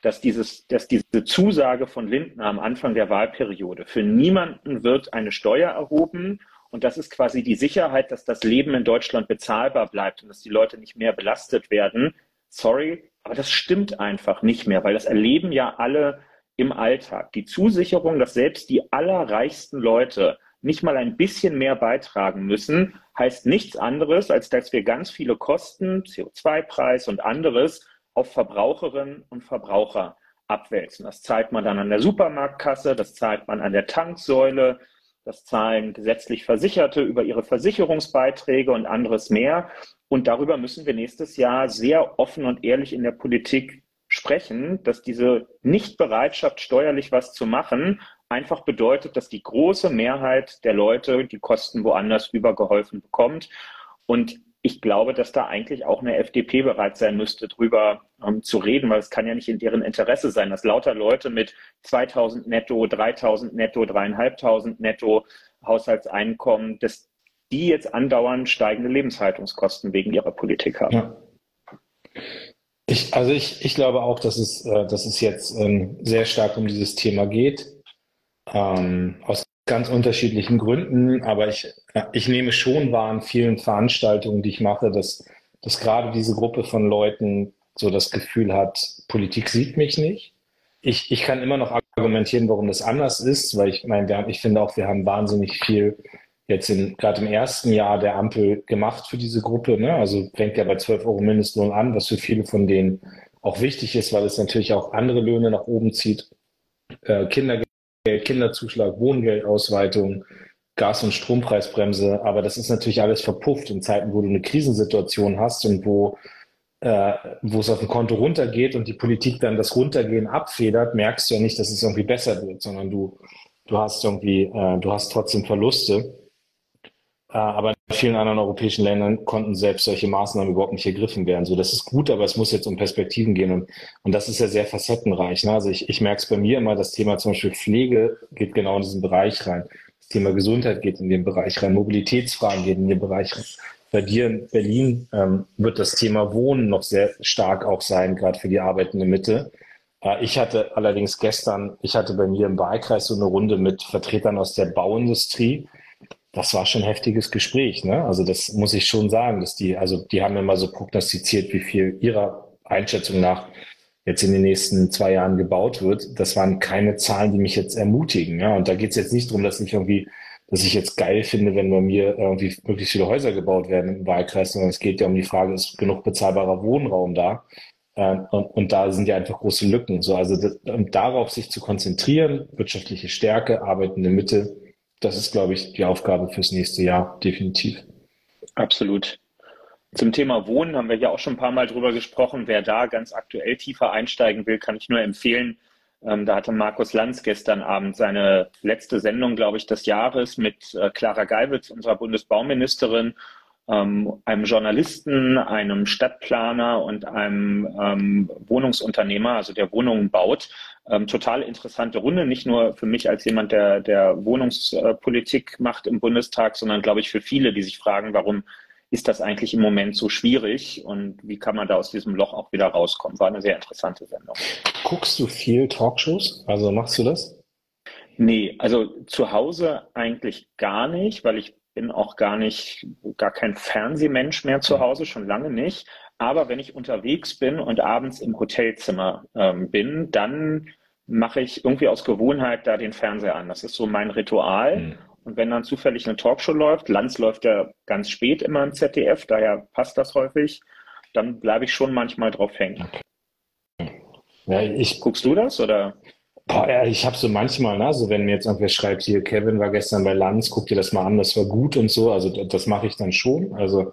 dass, dieses, dass diese Zusage von Lindner am Anfang der Wahlperiode, für niemanden wird eine Steuer erhoben und das ist quasi die Sicherheit, dass das Leben in Deutschland bezahlbar bleibt und dass die Leute nicht mehr belastet werden. Sorry, aber das stimmt einfach nicht mehr, weil das erleben ja alle im Alltag. Die Zusicherung, dass selbst die allerreichsten Leute nicht mal ein bisschen mehr beitragen müssen, heißt nichts anderes, als dass wir ganz viele Kosten, CO2-Preis und anderes auf Verbraucherinnen und Verbraucher abwälzen. Das zahlt man dann an der Supermarktkasse, das zahlt man an der Tanksäule, das zahlen gesetzlich Versicherte über ihre Versicherungsbeiträge und anderes mehr. Und darüber müssen wir nächstes Jahr sehr offen und ehrlich in der Politik sprechen, dass diese Nichtbereitschaft, steuerlich was zu machen, einfach bedeutet, dass die große Mehrheit der Leute die Kosten woanders übergeholfen bekommt. Und ich glaube, dass da eigentlich auch eine FDP bereit sein müsste, drüber ähm, zu reden, weil es kann ja nicht in deren Interesse sein, dass lauter Leute mit 2000 netto, 3000 netto, dreieinhalbtausend netto Haushaltseinkommen, dass die jetzt andauernd steigende Lebenshaltungskosten wegen ihrer Politik haben. Ja. Ich, also ich, ich glaube auch, dass es, äh, dass es jetzt ähm, sehr stark um dieses Thema geht. Ähm, aus ganz unterschiedlichen Gründen, aber ich, ich nehme schon wahr in vielen Veranstaltungen, die ich mache, dass, dass gerade diese Gruppe von Leuten so das Gefühl hat, Politik sieht mich nicht. Ich, ich kann immer noch argumentieren, warum das anders ist, weil ich meine, ich finde auch, wir haben wahnsinnig viel jetzt gerade im ersten Jahr der Ampel gemacht für diese Gruppe. Ne? Also fängt ja bei 12 Euro Mindestlohn an, was für viele von denen auch wichtig ist, weil es natürlich auch andere Löhne nach oben zieht. Äh, Kindergeld, Kinderzuschlag, Wohngeldausweitung, Gas- und Strompreisbremse. Aber das ist natürlich alles verpufft in Zeiten, wo du eine Krisensituation hast und wo äh, wo es auf dem Konto runtergeht und die Politik dann das Runtergehen abfedert, merkst du ja nicht, dass es irgendwie besser wird, sondern du, du hast irgendwie, äh, du hast trotzdem Verluste. Äh, aber in vielen anderen europäischen Ländern konnten selbst solche Maßnahmen überhaupt nicht ergriffen werden. So, das ist gut, aber es muss jetzt um Perspektiven gehen. Und, und das ist ja sehr facettenreich. Ne? Also ich, ich merke es bei mir immer, das Thema zum Beispiel Pflege geht genau in diesen Bereich rein. Das Thema Gesundheit geht in den Bereich rein. Mobilitätsfragen gehen in den Bereich rein. Bei dir in Berlin ähm, wird das Thema Wohnen noch sehr stark auch sein, gerade für die arbeitende Mitte. Äh, ich hatte allerdings gestern, ich hatte bei mir im Wahlkreis so eine Runde mit Vertretern aus der Bauindustrie das war schon ein heftiges Gespräch. Ne? Also das muss ich schon sagen, dass die, also die haben immer so prognostiziert, wie viel ihrer Einschätzung nach jetzt in den nächsten zwei Jahren gebaut wird. Das waren keine Zahlen, die mich jetzt ermutigen. Ja? Und da geht es jetzt nicht darum, dass ich irgendwie, dass ich jetzt geil finde, wenn bei mir irgendwie möglichst viele Häuser gebaut werden im Wahlkreis, sondern es geht ja um die Frage, ist genug bezahlbarer Wohnraum da? Ähm, und, und da sind ja einfach große Lücken. So, also das, um darauf sich zu konzentrieren, wirtschaftliche Stärke, arbeitende Mitte, das ist, glaube ich, die Aufgabe fürs nächste Jahr, definitiv. Absolut. Zum Thema Wohnen haben wir ja auch schon ein paar Mal drüber gesprochen. Wer da ganz aktuell tiefer einsteigen will, kann ich nur empfehlen. Ähm, da hatte Markus Lanz gestern Abend seine letzte Sendung, glaube ich, des Jahres mit äh, Clara Geiwitz, unserer Bundesbauministerin ähm, einem Journalisten, einem Stadtplaner und einem ähm, Wohnungsunternehmer, also der Wohnungen baut. Ähm, total interessante Runde, nicht nur für mich als jemand, der, der Wohnungspolitik macht im Bundestag, sondern glaube ich für viele, die sich fragen, warum ist das eigentlich im Moment so schwierig und wie kann man da aus diesem Loch auch wieder rauskommen? War eine sehr interessante Sendung. Guckst du viel Talkshows? Also machst du das? Nee, also zu Hause eigentlich gar nicht, weil ich bin auch gar nicht, gar kein Fernsehmensch mehr zu Hause, schon lange nicht. Aber wenn ich unterwegs bin und abends im Hotelzimmer ähm, bin, dann mache ich irgendwie aus Gewohnheit da den Fernseher an. Das ist so mein Ritual. Mhm. Und wenn dann zufällig eine Talkshow läuft, Lanz läuft ja ganz spät immer im ZDF, daher passt das häufig, dann bleibe ich schon manchmal drauf hängen. Okay. Ja, ich, Guckst du das oder? Boah, ja, ich habe so manchmal, ne, so wenn mir jetzt irgendwer schreibt, hier, Kevin war gestern bei Lanz, guck dir das mal an, das war gut und so, also das mache ich dann schon. Also,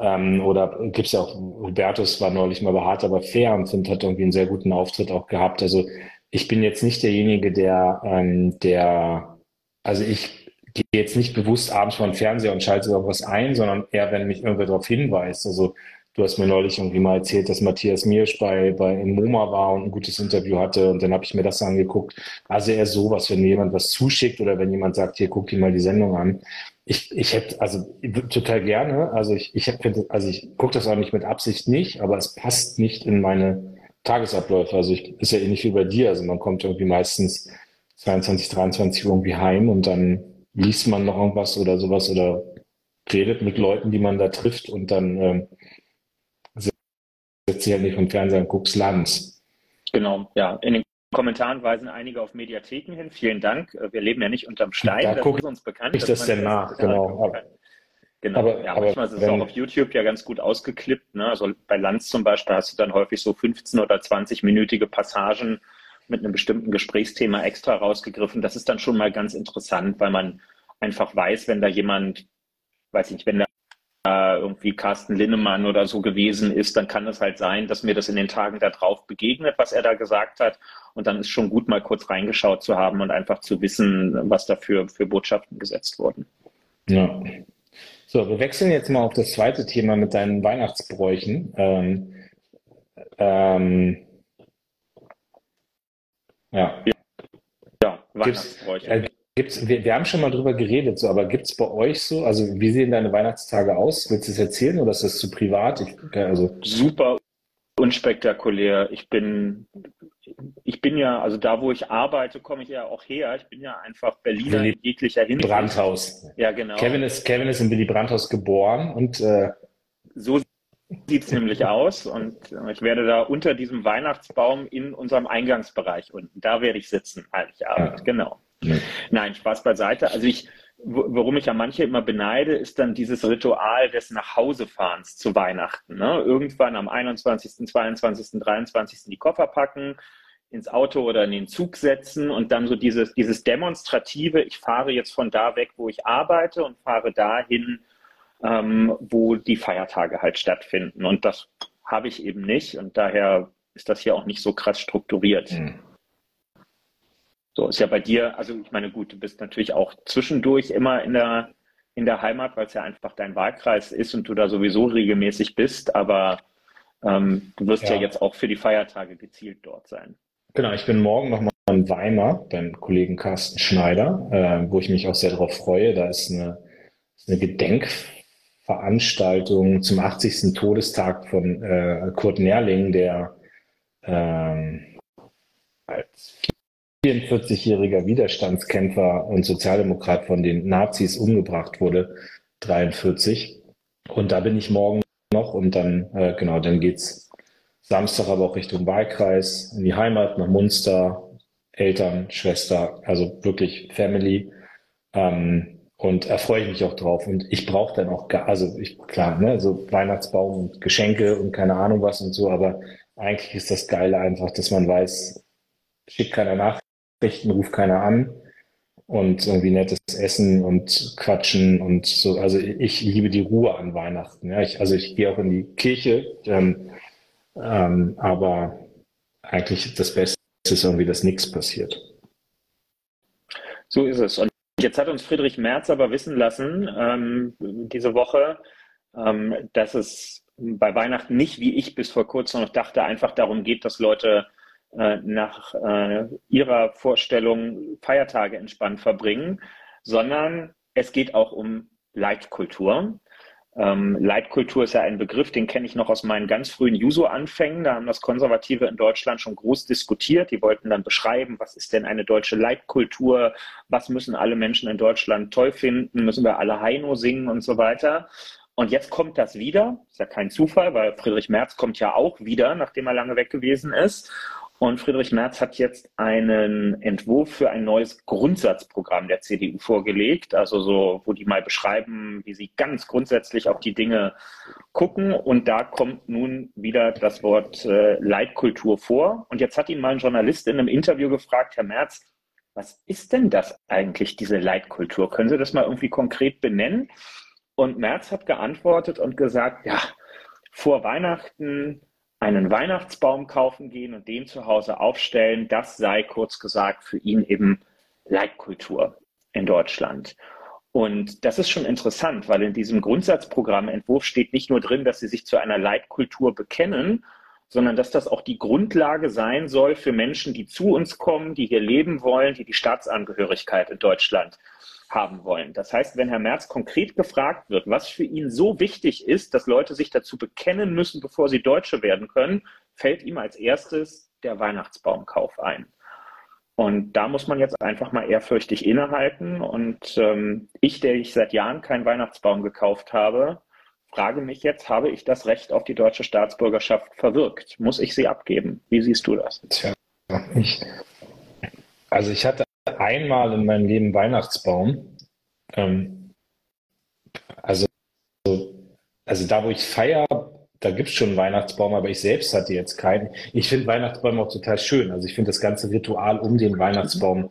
ähm, oder gibt's ja auch, Hubertus war neulich mal bei Hart, aber fair und Find hat irgendwie einen sehr guten Auftritt auch gehabt. Also ich bin jetzt nicht derjenige, der, ähm, der, also ich gehe jetzt nicht bewusst abends vor den Fernseher und schalte irgendwas ein, sondern eher, wenn mich irgendwer darauf hinweist. Also Du hast mir neulich irgendwie mal erzählt, dass Matthias Miersch bei, bei in MoMA war und ein gutes Interview hatte und dann habe ich mir das angeguckt. Also eher sowas, wenn mir jemand was zuschickt oder wenn jemand sagt, hier guck dir mal die Sendung an. Ich, ich hätte, also total gerne, also ich, ich hätte, also ich gucke das auch nicht mit Absicht nicht, aber es passt nicht in meine Tagesabläufe. Also ich, ist ja ähnlich wie bei dir. Also man kommt irgendwie meistens 22, 23 Uhr irgendwie heim und dann liest man noch irgendwas oder sowas oder redet mit Leuten, die man da trifft und dann ähm, halt nicht vom Fernseher guckst Lanz. Genau, ja. In den Kommentaren weisen einige auf Mediatheken hin. Vielen Dank. Wir leben ja nicht unterm Stein. Da das ist uns bekannt. Ich das denn nach, genau. Genau, aber, ja, aber manchmal ist es auch auf YouTube ja ganz gut ausgeklippt. Ne? Also bei Lanz zum Beispiel hast du dann häufig so 15 oder 20-minütige Passagen mit einem bestimmten Gesprächsthema extra rausgegriffen. Das ist dann schon mal ganz interessant, weil man einfach weiß, wenn da jemand, weiß ich nicht, wenn da irgendwie Carsten Linnemann oder so gewesen ist, dann kann es halt sein, dass mir das in den Tagen darauf begegnet, was er da gesagt hat. Und dann ist schon gut, mal kurz reingeschaut zu haben und einfach zu wissen, was da für, Botschaften gesetzt wurden. Ja. So, wir wechseln jetzt mal auf das zweite Thema mit deinen Weihnachtsbräuchen. Ähm, ähm, ja. Ja, Weihnachtsbräuche. Äh, Gibt's, wir, wir haben schon mal drüber geredet, so, aber gibt es bei euch so, also wie sehen deine Weihnachtstage aus? Willst du es erzählen oder ist das zu privat? Ich, also. Super unspektakulär. Ich bin, ich bin ja, also da, wo ich arbeite, komme ich ja auch her. Ich bin ja einfach Berliner Willy in jeglicher Hinsicht. Brandhaus. Ja, genau. Kevin ist, Kevin ist in Willy Brandhaus geboren und äh, so sieht es nämlich aus. Und ich werde da unter diesem Weihnachtsbaum in unserem Eingangsbereich unten, da werde ich sitzen, Heiligabend, ja. genau. Nee. Nein, Spaß beiseite. Also ich, worum ich ja manche immer beneide, ist dann dieses Ritual des Nachhausefahrens zu Weihnachten. Ne? Irgendwann am 21., 22., 23. die Koffer packen, ins Auto oder in den Zug setzen und dann so dieses, dieses demonstrative, ich fahre jetzt von da weg, wo ich arbeite und fahre dahin, ähm, wo die Feiertage halt stattfinden. Und das habe ich eben nicht und daher ist das hier auch nicht so krass strukturiert. Mhm. So ist ja bei dir, also ich meine, gut, du bist natürlich auch zwischendurch immer in der, in der Heimat, weil es ja einfach dein Wahlkreis ist und du da sowieso regelmäßig bist, aber ähm, du wirst ja. ja. jetzt auch für die Feiertage gezielt dort sein. Genau, ich bin morgen nochmal in Weimar beim Kollegen Carsten Schneider, äh, wo ich mich auch sehr darauf freue. Da ist eine, eine Gedenkveranstaltung zum 80. Todestag von äh, Kurt Nerling, der ähm, als 44-jähriger Widerstandskämpfer und Sozialdemokrat von den Nazis umgebracht wurde, 43. Und da bin ich morgen noch und dann, äh, genau, dann geht's Samstag aber auch Richtung Wahlkreis, in die Heimat, nach Munster, Eltern, Schwester, also wirklich Family. Ähm, und erfreue ich mich auch drauf. Und ich brauche dann auch, also ich, klar, ne, so Weihnachtsbaum und Geschenke und keine Ahnung was und so, aber eigentlich ist das Geile einfach, dass man weiß, schickt keiner Nachrichten, ruft keiner an und irgendwie nettes Essen und Quatschen und so. Also ich liebe die Ruhe an Weihnachten. Ja. Ich, also ich gehe auch in die Kirche, ähm, ähm, aber eigentlich das Beste ist irgendwie, dass nichts passiert. So ist es. Und jetzt hat uns Friedrich Merz aber wissen lassen, ähm, diese Woche, ähm, dass es bei Weihnachten nicht, wie ich bis vor kurzem noch dachte, einfach darum geht, dass Leute nach äh, ihrer Vorstellung Feiertage entspannt verbringen, sondern es geht auch um Leitkultur. Ähm, Leitkultur ist ja ein Begriff, den kenne ich noch aus meinen ganz frühen Juso-Anfängen. Da haben das Konservative in Deutschland schon groß diskutiert. Die wollten dann beschreiben, was ist denn eine deutsche Leitkultur? Was müssen alle Menschen in Deutschland toll finden? Müssen wir alle Heino singen und so weiter? Und jetzt kommt das wieder. Ist ja kein Zufall, weil Friedrich Merz kommt ja auch wieder, nachdem er lange weg gewesen ist. Und Friedrich Merz hat jetzt einen Entwurf für ein neues Grundsatzprogramm der CDU vorgelegt, also so, wo die mal beschreiben, wie sie ganz grundsätzlich auf die Dinge gucken. Und da kommt nun wieder das Wort äh, Leitkultur vor. Und jetzt hat ihn mal ein Journalist in einem Interview gefragt, Herr Merz, was ist denn das eigentlich, diese Leitkultur? Können Sie das mal irgendwie konkret benennen? Und Merz hat geantwortet und gesagt, ja, vor Weihnachten einen Weihnachtsbaum kaufen gehen und den zu Hause aufstellen, das sei kurz gesagt für ihn eben Leitkultur in Deutschland. Und das ist schon interessant, weil in diesem Grundsatzprogrammentwurf steht nicht nur drin, dass sie sich zu einer Leitkultur bekennen, sondern dass das auch die Grundlage sein soll für Menschen, die zu uns kommen, die hier leben wollen, die die Staatsangehörigkeit in Deutschland haben wollen. Das heißt, wenn Herr Merz konkret gefragt wird, was für ihn so wichtig ist, dass Leute sich dazu bekennen müssen, bevor sie Deutsche werden können, fällt ihm als erstes der Weihnachtsbaumkauf ein. Und da muss man jetzt einfach mal ehrfürchtig innehalten. Und ähm, ich, der ich seit Jahren keinen Weihnachtsbaum gekauft habe, frage mich jetzt, habe ich das Recht auf die deutsche Staatsbürgerschaft verwirkt? Muss ich sie abgeben? Wie siehst du das? Tja, ich, also ich hatte einmal in meinem Leben Weihnachtsbaum. Ähm, also, also da, wo ich feiere, da gibt es schon einen Weihnachtsbaum, aber ich selbst hatte jetzt keinen. Ich finde Weihnachtsbäume auch total schön. Also ich finde das ganze Ritual um den Weihnachtsbaum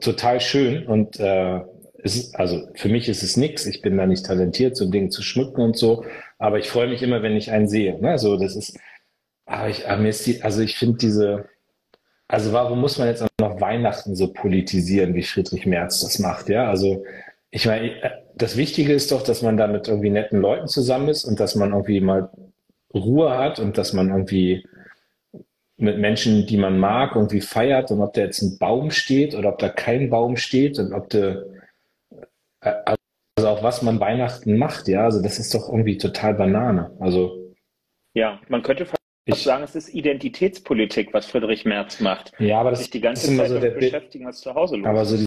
total schön und äh, ist, also für mich ist es nichts. Ich bin da nicht talentiert, so ein Ding zu schmücken und so. Aber ich freue mich immer, wenn ich einen sehe. Ne? So, das ist, aber ich, aber mir ist die, also ich finde diese, also warum muss man jetzt noch Weihnachten so politisieren, wie Friedrich Merz das macht? Ja, also ich meine, das Wichtige ist doch, dass man da mit irgendwie netten Leuten zusammen ist und dass man irgendwie mal Ruhe hat und dass man irgendwie mit Menschen, die man mag, irgendwie feiert und ob da jetzt ein Baum steht oder ob da kein Baum steht und ob da, also auch was man Weihnachten macht, ja, also das ist doch irgendwie total Banane. Also ja, man könnte ich sagen, es ist Identitätspolitik, was Friedrich Merz macht. Ja, aber das sich die ganze Zeit so beschäftigen, was zu Hause los Aber so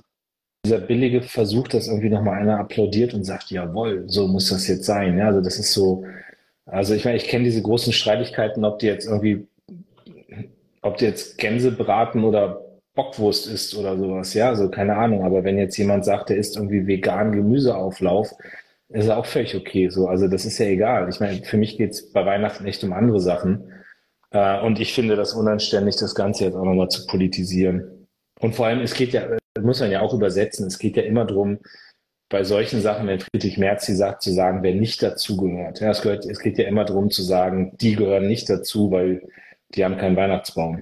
dieser billige Versuch, dass irgendwie nochmal einer applaudiert und sagt, jawohl, so muss das jetzt sein. Ja, also das ist so, also ich meine, ich kenne diese großen Streitigkeiten, ob die jetzt irgendwie, ob die jetzt Gänsebraten oder Bockwurst ist oder sowas, ja, also keine Ahnung. Aber wenn jetzt jemand sagt, der isst irgendwie vegan Gemüseauflauf, ist auch völlig okay. So, also das ist ja egal. Ich meine, für mich geht's bei Weihnachten echt um andere Sachen. Äh, und ich finde das unanständig, das Ganze jetzt auch nochmal zu politisieren. Und vor allem, es geht ja, muss man ja auch übersetzen, es geht ja immer darum, bei solchen Sachen, wenn Friedrich Merz sie sagt, zu sagen, wer nicht dazugehört. Ja, es, gehört, es geht ja immer darum zu sagen, die gehören nicht dazu, weil die haben keinen Weihnachtsbaum.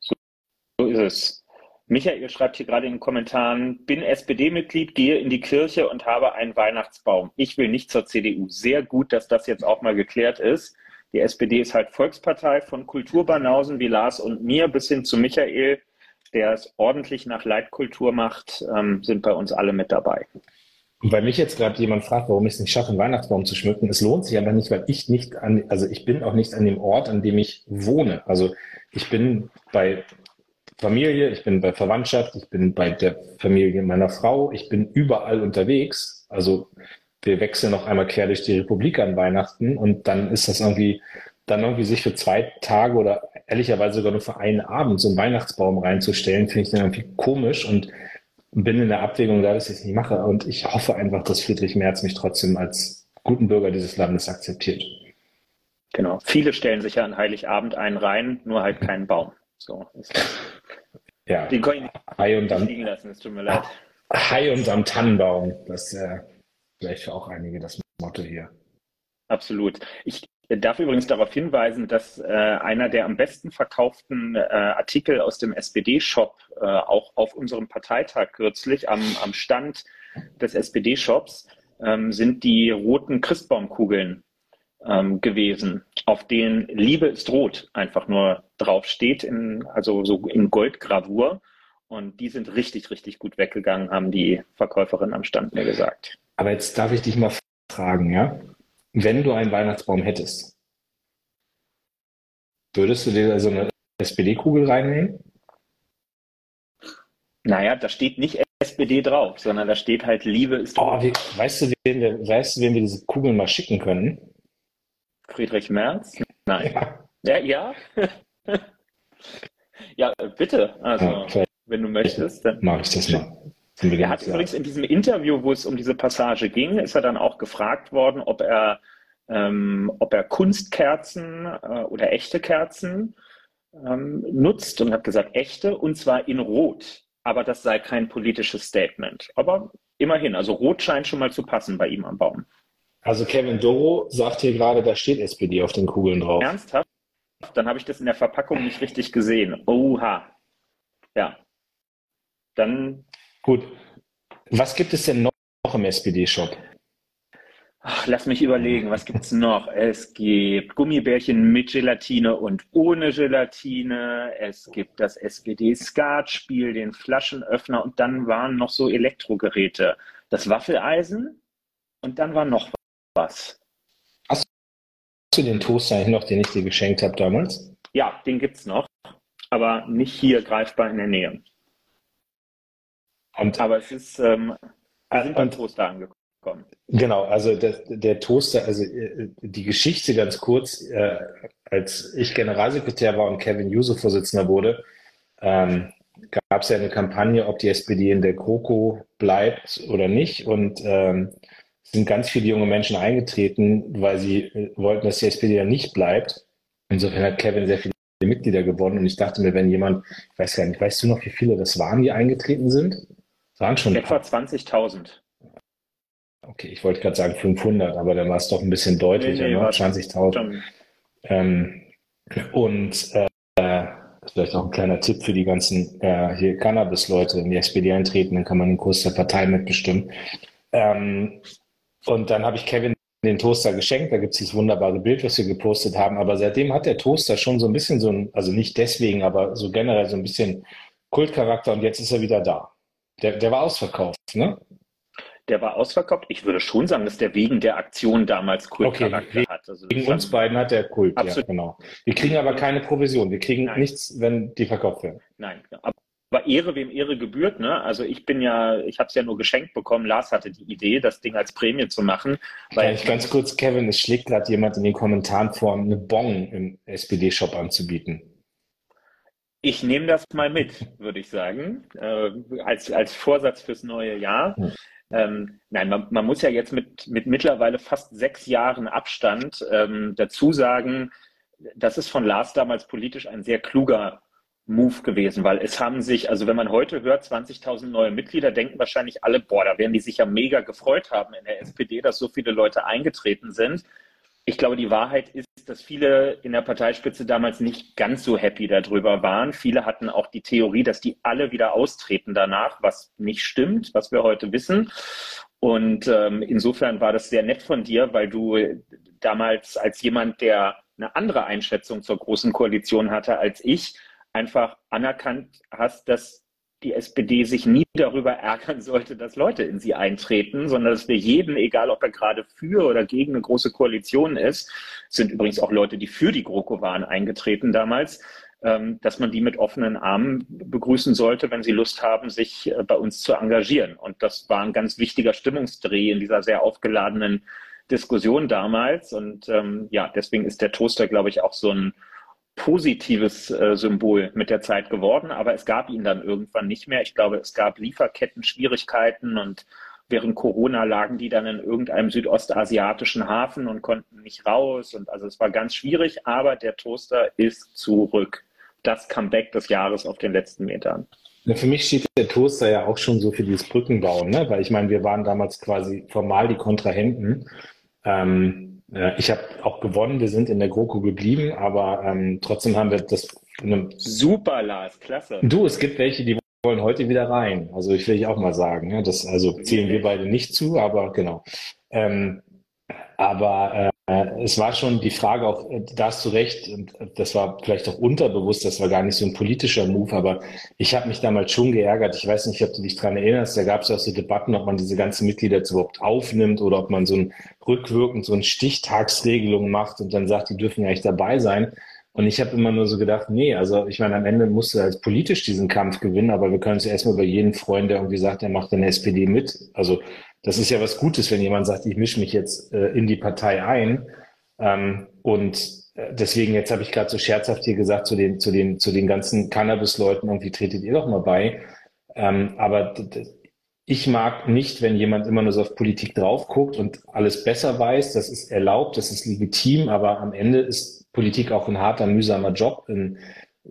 So ist es. Michael schreibt hier gerade in den Kommentaren, bin SPD-Mitglied, gehe in die Kirche und habe einen Weihnachtsbaum. Ich will nicht zur CDU. Sehr gut, dass das jetzt auch mal geklärt ist. Die SPD ist halt Volkspartei von Kulturbanausen wie Lars und mir bis hin zu Michael, der es ordentlich nach Leitkultur macht, ähm, sind bei uns alle mit dabei. Und weil mich jetzt gerade jemand fragt, warum ich es nicht schaffe, einen Weihnachtsbaum zu schmücken, es lohnt sich aber nicht, weil ich nicht an, also ich bin auch nicht an dem Ort, an dem ich wohne. Also ich bin bei Familie, ich bin bei Verwandtschaft, ich bin bei der Familie meiner Frau, ich bin überall unterwegs. Also wir wechseln noch einmal quer durch die Republik an Weihnachten und dann ist das irgendwie, dann irgendwie sich für zwei Tage oder ehrlicherweise sogar nur für einen Abend so einen Weihnachtsbaum reinzustellen, finde ich dann irgendwie komisch und bin in der Abwägung da, dass ich es nicht mache. Und ich hoffe einfach, dass Friedrich Merz mich trotzdem als guten Bürger dieses Landes akzeptiert. Genau. Viele stellen sich ja an Heiligabend einen rein, nur halt keinen Baum. So. Ja. Den kann ich Hi und am, liegen lassen, es tut mir leid. Hi und am Tannenbaum. Das ist äh, vielleicht für auch einige das Motto hier. Absolut. Ich darf übrigens darauf hinweisen, dass äh, einer der am besten verkauften äh, Artikel aus dem SPD-Shop äh, auch auf unserem Parteitag kürzlich am, am Stand des SPD-Shops ähm, sind die roten Christbaumkugeln ähm, gewesen, auf denen Liebe ist rot einfach nur draufsteht, in, also so in Goldgravur. Und die sind richtig, richtig gut weggegangen, haben die Verkäuferin am Stand mir gesagt. Aber jetzt darf ich dich mal fragen, ja? Wenn du einen Weihnachtsbaum hättest, würdest du dir da so eine SPD-Kugel reinnehmen? Naja, da steht nicht SPD drauf, sondern da steht halt Liebe ist oh, wie, weißt, du, wen wir, weißt du, wen wir diese Kugeln mal schicken können? Friedrich Merz? Nein. Ja, ja. Ja, ja bitte. Also, ja, wenn du möchtest, dann. Mache ich das mal. Er hat übrigens in diesem Interview, wo es um diese Passage ging, ist er dann auch gefragt worden, ob er, ähm, ob er Kunstkerzen äh, oder echte Kerzen ähm, nutzt und hat gesagt, echte und zwar in Rot. Aber das sei kein politisches Statement. Aber immerhin, also Rot scheint schon mal zu passen bei ihm am Baum. Also Kevin Doro sagt hier gerade, da steht SPD auf den Kugeln drauf. Ernsthaft? Dann habe ich das in der Verpackung nicht richtig gesehen. Oha. Ja. Dann Gut. Was gibt es denn noch im SPD-Shop? Lass mich überlegen, was gibt es noch? Es gibt Gummibärchen mit Gelatine und ohne Gelatine. Es gibt das SPD-Skatspiel, den Flaschenöffner und dann waren noch so Elektrogeräte. Das Waffeleisen und dann war noch was. Hast du den Toaster eigentlich noch, den ich dir geschenkt habe damals? Ja, den gibt es noch, aber nicht hier greifbar in der Nähe. Und, Aber es ist, ähm, wir sind beim Toaster angekommen. Genau, also der, der Toaster, also äh, die Geschichte ganz kurz, äh, als ich Generalsekretär war und Kevin Juso Vorsitzender wurde, ähm, gab es ja eine Kampagne, ob die SPD in der GroKo bleibt oder nicht. Und ähm, sind ganz viele junge Menschen eingetreten, weil sie äh, wollten, dass die SPD ja nicht bleibt. Insofern hat Kevin sehr viele Mitglieder gewonnen. Und ich dachte mir, wenn jemand, ich weiß gar nicht, weißt du noch, wie viele das waren, die eingetreten sind? Waren schon. Etwa 20.000. Okay, ich wollte gerade sagen 500, aber dann war es doch ein bisschen deutlicher, nee, nee, ne? 20.000. Ähm, und äh, vielleicht auch ein kleiner Tipp für die ganzen äh, hier Cannabis-Leute, in die SPD eintreten, dann kann man den Kurs der Partei mitbestimmen. Ähm, und dann habe ich Kevin den Toaster geschenkt. Da gibt es dieses wunderbare Bild, was wir gepostet haben. Aber seitdem hat der Toaster schon so ein bisschen so ein, also nicht deswegen, aber so generell so ein bisschen Kultcharakter und jetzt ist er wieder da. Der, der war ausverkauft, ne? Der war ausverkauft. Ich würde schon sagen, dass der wegen der Aktion damals Kultcharakter okay, hat. Also wegen uns beiden hat der Kult, absolut. ja, genau. Wir kriegen aber keine Provision. Wir kriegen Nein. nichts, wenn die verkauft werden. Nein, aber Ehre, wem Ehre gebührt. Ne? Also ich bin ja, ich habe es ja nur geschenkt bekommen. Lars hatte die Idee, das Ding als Prämie zu machen. Weil ich ganz kurz, Kevin, es schlägt gerade jemand in den Kommentaren vor, eine Bon im SPD-Shop anzubieten. Ich nehme das mal mit, würde ich sagen, äh, als, als Vorsatz fürs neue Jahr. Hm. Ähm, nein, man, man, muss ja jetzt mit, mit mittlerweile fast sechs Jahren Abstand ähm, dazu sagen, das ist von Lars damals politisch ein sehr kluger Move gewesen, weil es haben sich, also wenn man heute hört, 20.000 neue Mitglieder, denken wahrscheinlich alle, boah, da werden die sich ja mega gefreut haben in der SPD, dass so viele Leute eingetreten sind. Ich glaube, die Wahrheit ist, dass viele in der Parteispitze damals nicht ganz so happy darüber waren. Viele hatten auch die Theorie, dass die alle wieder austreten danach, was nicht stimmt, was wir heute wissen. Und ähm, insofern war das sehr nett von dir, weil du damals als jemand, der eine andere Einschätzung zur Großen Koalition hatte als ich, einfach anerkannt hast, dass die SPD sich nie darüber ärgern sollte, dass Leute in sie eintreten, sondern dass wir jeden, egal ob er gerade für oder gegen eine große Koalition ist, sind übrigens auch Leute, die für die GroKo waren, eingetreten damals, ähm, dass man die mit offenen Armen begrüßen sollte, wenn sie Lust haben, sich äh, bei uns zu engagieren. Und das war ein ganz wichtiger Stimmungsdreh in dieser sehr aufgeladenen Diskussion damals. Und ähm, ja, deswegen ist der Toaster, glaube ich, auch so ein positives äh, Symbol mit der Zeit geworden, aber es gab ihn dann irgendwann nicht mehr. Ich glaube, es gab Lieferketten-Schwierigkeiten und während Corona lagen die dann in irgendeinem südostasiatischen Hafen und konnten nicht raus. Und also es war ganz schwierig, aber der Toaster ist zurück. Das Comeback des Jahres auf den letzten Metern. Für mich steht der Toaster ja auch schon so für dieses Brückenbauen, ne? weil ich meine, wir waren damals quasi formal die Kontrahenten. Ähm, ich habe auch gewonnen, wir sind in der GroKo geblieben, aber ähm, trotzdem haben wir das. Ne, Super, Lars, klasse. Du, es gibt welche, die wollen heute wieder rein. Also ich will ich auch mal sagen. Ja, das, also zählen wir beide nicht zu, aber genau. Ähm, aber äh, es war schon die Frage auch, äh, da hast du recht, und das war vielleicht auch unterbewusst, das war gar nicht so ein politischer Move, aber ich habe mich damals schon geärgert. Ich weiß nicht, ob du dich dran erinnerst, da gab es auch so Debatten, ob man diese ganzen Mitglieder jetzt überhaupt aufnimmt oder ob man so ein rückwirkend so eine Stichtagsregelung macht und dann sagt, die dürfen ja nicht dabei sein. Und ich habe immer nur so gedacht, nee, also ich meine, am Ende musst du halt politisch diesen Kampf gewinnen, aber wir können uns erstmal über jeden freuen, der irgendwie sagt, er macht in SPD mit. Also das ist ja was Gutes, wenn jemand sagt, ich mische mich jetzt äh, in die Partei ein. Ähm, und äh, deswegen, jetzt habe ich gerade so scherzhaft hier gesagt, zu den, zu den, zu den ganzen Cannabis-Leuten, irgendwie tretet ihr doch mal bei. Ähm, aber ich mag nicht, wenn jemand immer nur so auf Politik drauf guckt und alles besser weiß. Das ist erlaubt, das ist legitim, aber am Ende ist Politik auch ein harter, mühsamer Job. In,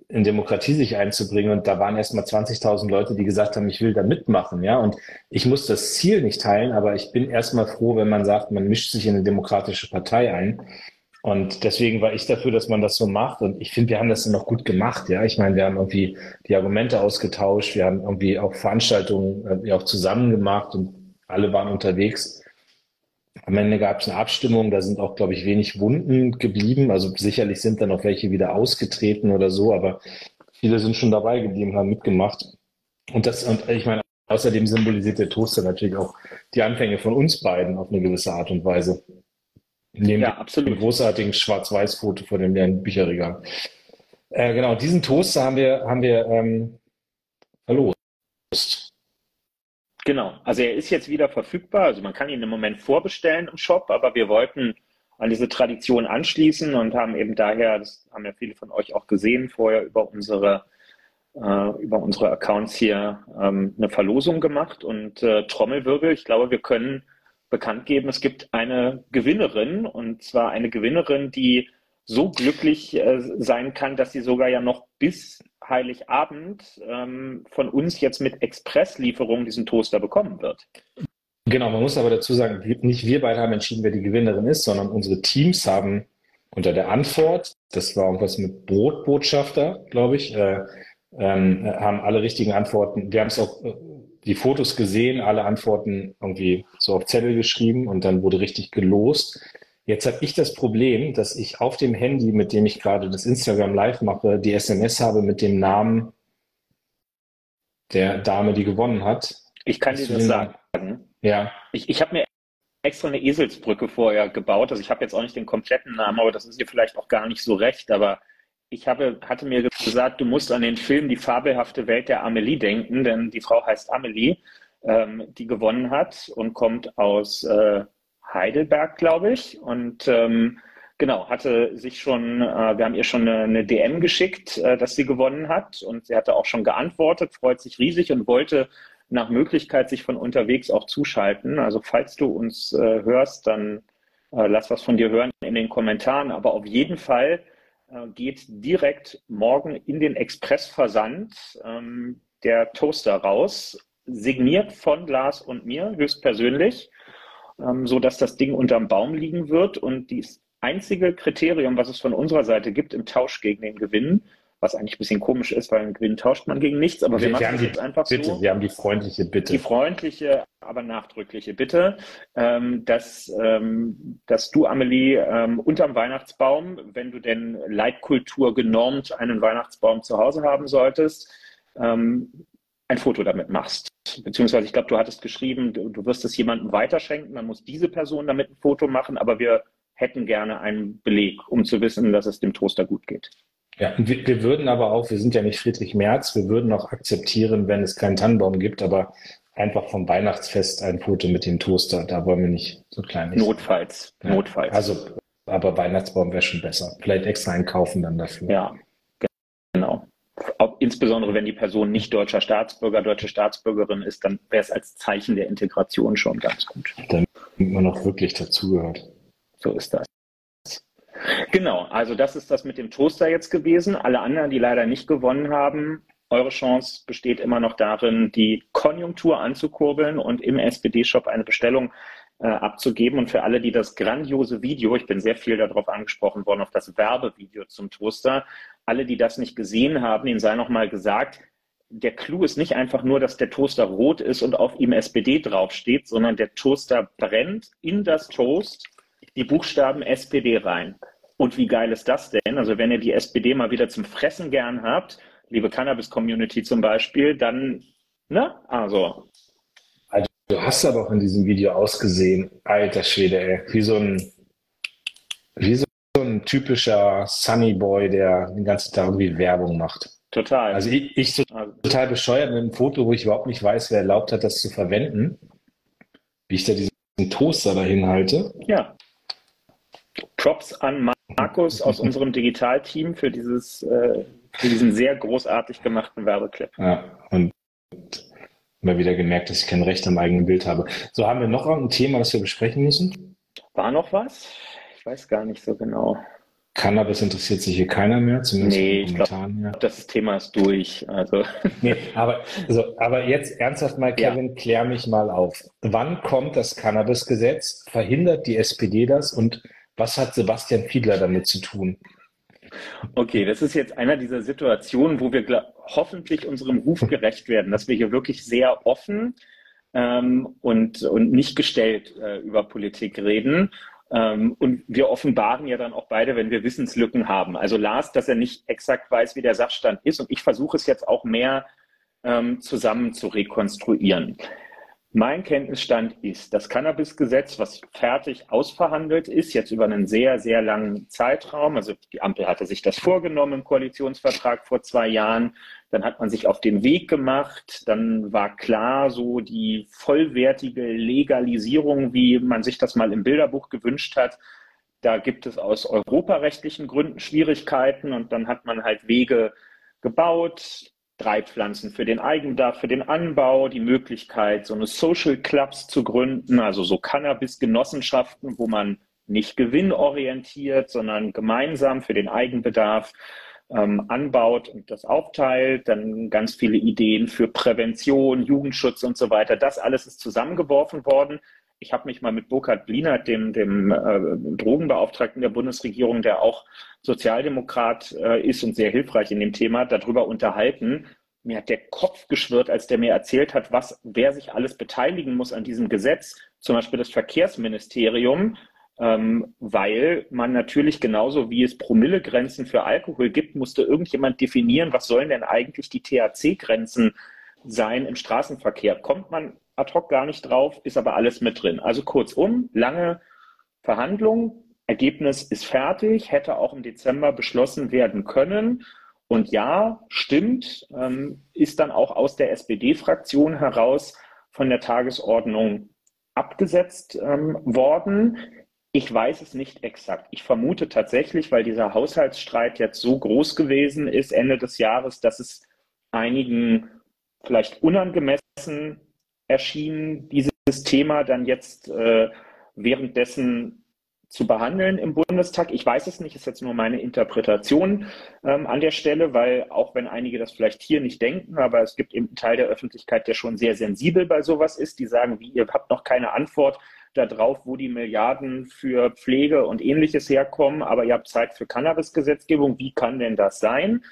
in Demokratie sich einzubringen. Und da waren erst mal 20.000 Leute, die gesagt haben, ich will da mitmachen. Ja, und ich muss das Ziel nicht teilen, aber ich bin erstmal froh, wenn man sagt, man mischt sich in eine demokratische Partei ein. Und deswegen war ich dafür, dass man das so macht. Und ich finde, wir haben das dann auch gut gemacht. Ja, ich meine, wir haben irgendwie die Argumente ausgetauscht. Wir haben irgendwie auch Veranstaltungen äh, auch zusammen gemacht und alle waren unterwegs. Am Ende gab es eine Abstimmung, da sind auch, glaube ich, wenig Wunden geblieben. Also sicherlich sind dann auch welche wieder ausgetreten oder so, aber viele sind schon dabei geblieben, haben mitgemacht. Und das, und ich meine, außerdem symbolisiert der Toaster natürlich auch die Anfänge von uns beiden auf eine gewisse Art und Weise. Neben ja, absolut. dem großartigen Schwarz-Weiß-Foto vor dem leeren Bücherregal. Äh, genau, diesen Toaster haben wir, haben wir ähm, verlost. Genau, also er ist jetzt wieder verfügbar. Also man kann ihn im Moment vorbestellen im Shop, aber wir wollten an diese Tradition anschließen und haben eben daher, das haben ja viele von euch auch gesehen, vorher über unsere äh, über unsere Accounts hier ähm, eine Verlosung gemacht und äh, Trommelwirbel. Ich glaube, wir können bekannt geben, es gibt eine Gewinnerin und zwar eine Gewinnerin, die so glücklich äh, sein kann, dass sie sogar ja noch bis Heiligabend ähm, von uns jetzt mit Expresslieferung diesen Toaster bekommen wird. Genau, man muss aber dazu sagen, nicht wir beide haben entschieden, wer die Gewinnerin ist, sondern unsere Teams haben unter der Antwort, das war irgendwas mit Brotbotschafter, glaube ich, äh, ähm, haben alle richtigen Antworten. Wir haben es auch äh, die Fotos gesehen, alle Antworten irgendwie so auf Zettel geschrieben und dann wurde richtig gelost. Jetzt habe ich das Problem, dass ich auf dem Handy, mit dem ich gerade das Instagram Live mache, die SMS habe mit dem Namen der Dame, die gewonnen hat. Ich kann dir das sagen. Ja. Ich, ich habe mir extra eine Eselsbrücke vorher gebaut. Also ich habe jetzt auch nicht den kompletten Namen, aber das ist dir vielleicht auch gar nicht so recht. Aber ich habe, hatte mir gesagt, du musst an den Film Die fabelhafte Welt der Amelie denken, denn die Frau heißt Amelie, ähm, die gewonnen hat und kommt aus äh, Heidelberg, glaube ich. Und ähm, genau, hatte sich schon, äh, wir haben ihr schon eine, eine DM geschickt, äh, dass sie gewonnen hat. Und sie hatte auch schon geantwortet, freut sich riesig und wollte nach Möglichkeit sich von unterwegs auch zuschalten. Also falls du uns äh, hörst, dann äh, lass was von dir hören in den Kommentaren. Aber auf jeden Fall äh, geht direkt morgen in den Expressversand ähm, der Toaster raus, signiert von Lars und mir höchstpersönlich, ähm, so dass das Ding unterm Baum liegen wird und das einzige Kriterium, was es von unserer Seite gibt im Tausch gegen den Gewinn, was eigentlich ein bisschen komisch ist, weil einen Gewinn tauscht man gegen nichts, aber wir, wir machen haben die, jetzt einfach bitte, so. Wir haben die freundliche Bitte. Die freundliche, aber nachdrückliche Bitte, ähm, dass, ähm, dass du, Amelie, ähm, unterm Weihnachtsbaum, wenn du denn Leitkultur genormt einen Weihnachtsbaum zu Hause haben solltest, ähm, ein Foto damit machst. Beziehungsweise, ich glaube, du hattest geschrieben, du, du wirst es jemandem weiterschenken, dann muss diese Person damit ein Foto machen, aber wir hätten gerne einen Beleg, um zu wissen, dass es dem Toaster gut geht. Ja, wir, wir, würden aber auch, wir sind ja nicht Friedrich Merz, wir würden auch akzeptieren, wenn es keinen Tannenbaum gibt, aber einfach vom Weihnachtsfest ein Foto mit dem Toaster, da wollen wir nicht so klein sein. Notfalls, ja. notfalls. Also, aber Weihnachtsbaum wäre schon besser. Vielleicht extra einkaufen dann dafür. Ja, genau. Auch insbesondere wenn die Person nicht deutscher Staatsbürger, deutsche Staatsbürgerin ist, dann wäre es als Zeichen der Integration schon ganz gut. Damit man auch wirklich dazugehört. So ist das. Genau, also das ist das mit dem Toaster jetzt gewesen. Alle anderen, die leider nicht gewonnen haben, eure Chance besteht immer noch darin, die Konjunktur anzukurbeln und im SPD-Shop eine Bestellung äh, abzugeben. Und für alle, die das grandiose Video, ich bin sehr viel darauf angesprochen worden, auf das Werbevideo zum Toaster, alle, die das nicht gesehen haben, ihnen sei nochmal gesagt, der Clou ist nicht einfach nur, dass der Toaster rot ist und auf ihm SPD draufsteht, sondern der Toaster brennt in das Toast die Buchstaben SPD rein. Und wie geil ist das denn? Also wenn ihr die SPD mal wieder zum Fressen gern habt, liebe Cannabis-Community zum Beispiel, dann, ne? Also. also. Du hast aber auch in diesem Video ausgesehen, alter Schwede, ey, wie so ein, wie so ein typischer Sunny Boy, der den ganzen Tag irgendwie Werbung macht. Total. Also ich, ich so also total bescheuert mit einem Foto, wo ich überhaupt nicht weiß, wer erlaubt hat, das zu verwenden. Wie ich da diesen Toaster dahin halte. Ja. Props an Markus aus unserem Digitalteam für dieses, äh, für diesen sehr großartig gemachten Werbeclip. Ja, und mal wieder gemerkt, dass ich kein Recht am eigenen Bild habe. So, haben wir noch ein Thema, das wir besprechen müssen? War noch was? Ich weiß gar nicht so genau. Cannabis interessiert sich hier keiner mehr, zumindest nee, ich glaube, das Thema ist durch. Also. Nee, aber, also, aber jetzt ernsthaft mal, Kevin, ja. klär mich mal auf. Wann kommt das Cannabis-Gesetz? Verhindert die SPD das? Und was hat Sebastian Fiedler damit zu tun? Okay, das ist jetzt einer dieser Situationen, wo wir hoffentlich unserem Ruf gerecht werden, dass wir hier wirklich sehr offen ähm, und, und nicht gestellt äh, über Politik reden. Ähm, und wir offenbaren ja dann auch beide, wenn wir Wissenslücken haben. Also Lars, dass er nicht exakt weiß, wie der Sachstand ist. Und ich versuche es jetzt auch mehr ähm, zusammen zu rekonstruieren. Mein Kenntnisstand ist, das Cannabis-Gesetz, was fertig ausverhandelt ist, jetzt über einen sehr, sehr langen Zeitraum, also die Ampel hatte sich das vorgenommen im Koalitionsvertrag vor zwei Jahren, dann hat man sich auf den Weg gemacht, dann war klar, so die vollwertige Legalisierung, wie man sich das mal im Bilderbuch gewünscht hat, da gibt es aus europarechtlichen Gründen Schwierigkeiten und dann hat man halt Wege gebaut, drei Pflanzen für den Eigenbedarf, für den Anbau, die Möglichkeit, so eine Social Clubs zu gründen, also so Cannabis-Genossenschaften, wo man nicht gewinnorientiert, sondern gemeinsam für den Eigenbedarf ähm, anbaut und das aufteilt. Dann ganz viele Ideen für Prävention, Jugendschutz und so weiter. Das alles ist zusammengeworfen worden. Ich habe mich mal mit Burkhard Blinert, dem, dem äh, Drogenbeauftragten der Bundesregierung, der auch Sozialdemokrat äh, ist und sehr hilfreich in dem Thema, darüber unterhalten. Mir hat der Kopf geschwirrt, als der mir erzählt hat, was, wer sich alles beteiligen muss an diesem Gesetz, zum Beispiel das Verkehrsministerium, ähm, weil man natürlich genauso wie es Promillegrenzen für Alkohol gibt, musste irgendjemand definieren, was sollen denn eigentlich die THC-Grenzen sein im Straßenverkehr. Kommt man ad hoc gar nicht drauf, ist aber alles mit drin. Also kurzum, lange Verhandlungen, Ergebnis ist fertig, hätte auch im Dezember beschlossen werden können. Und ja, stimmt, ähm, ist dann auch aus der SPD-Fraktion heraus von der Tagesordnung abgesetzt ähm, worden. Ich weiß es nicht exakt. Ich vermute tatsächlich, weil dieser Haushaltsstreit jetzt so groß gewesen ist Ende des Jahres, dass es einigen vielleicht unangemessen erschien, dieses Thema dann jetzt äh, währenddessen zu behandeln im Bundestag. Ich weiß es nicht, ist jetzt nur meine Interpretation ähm, an der Stelle, weil auch wenn einige das vielleicht hier nicht denken, aber es gibt eben einen Teil der Öffentlichkeit, der schon sehr sensibel bei sowas ist, die sagen, wie ihr habt noch keine Antwort darauf, wo die Milliarden für Pflege und ähnliches herkommen, aber ihr habt Zeit für Cannabis-Gesetzgebung. Wie kann denn das sein?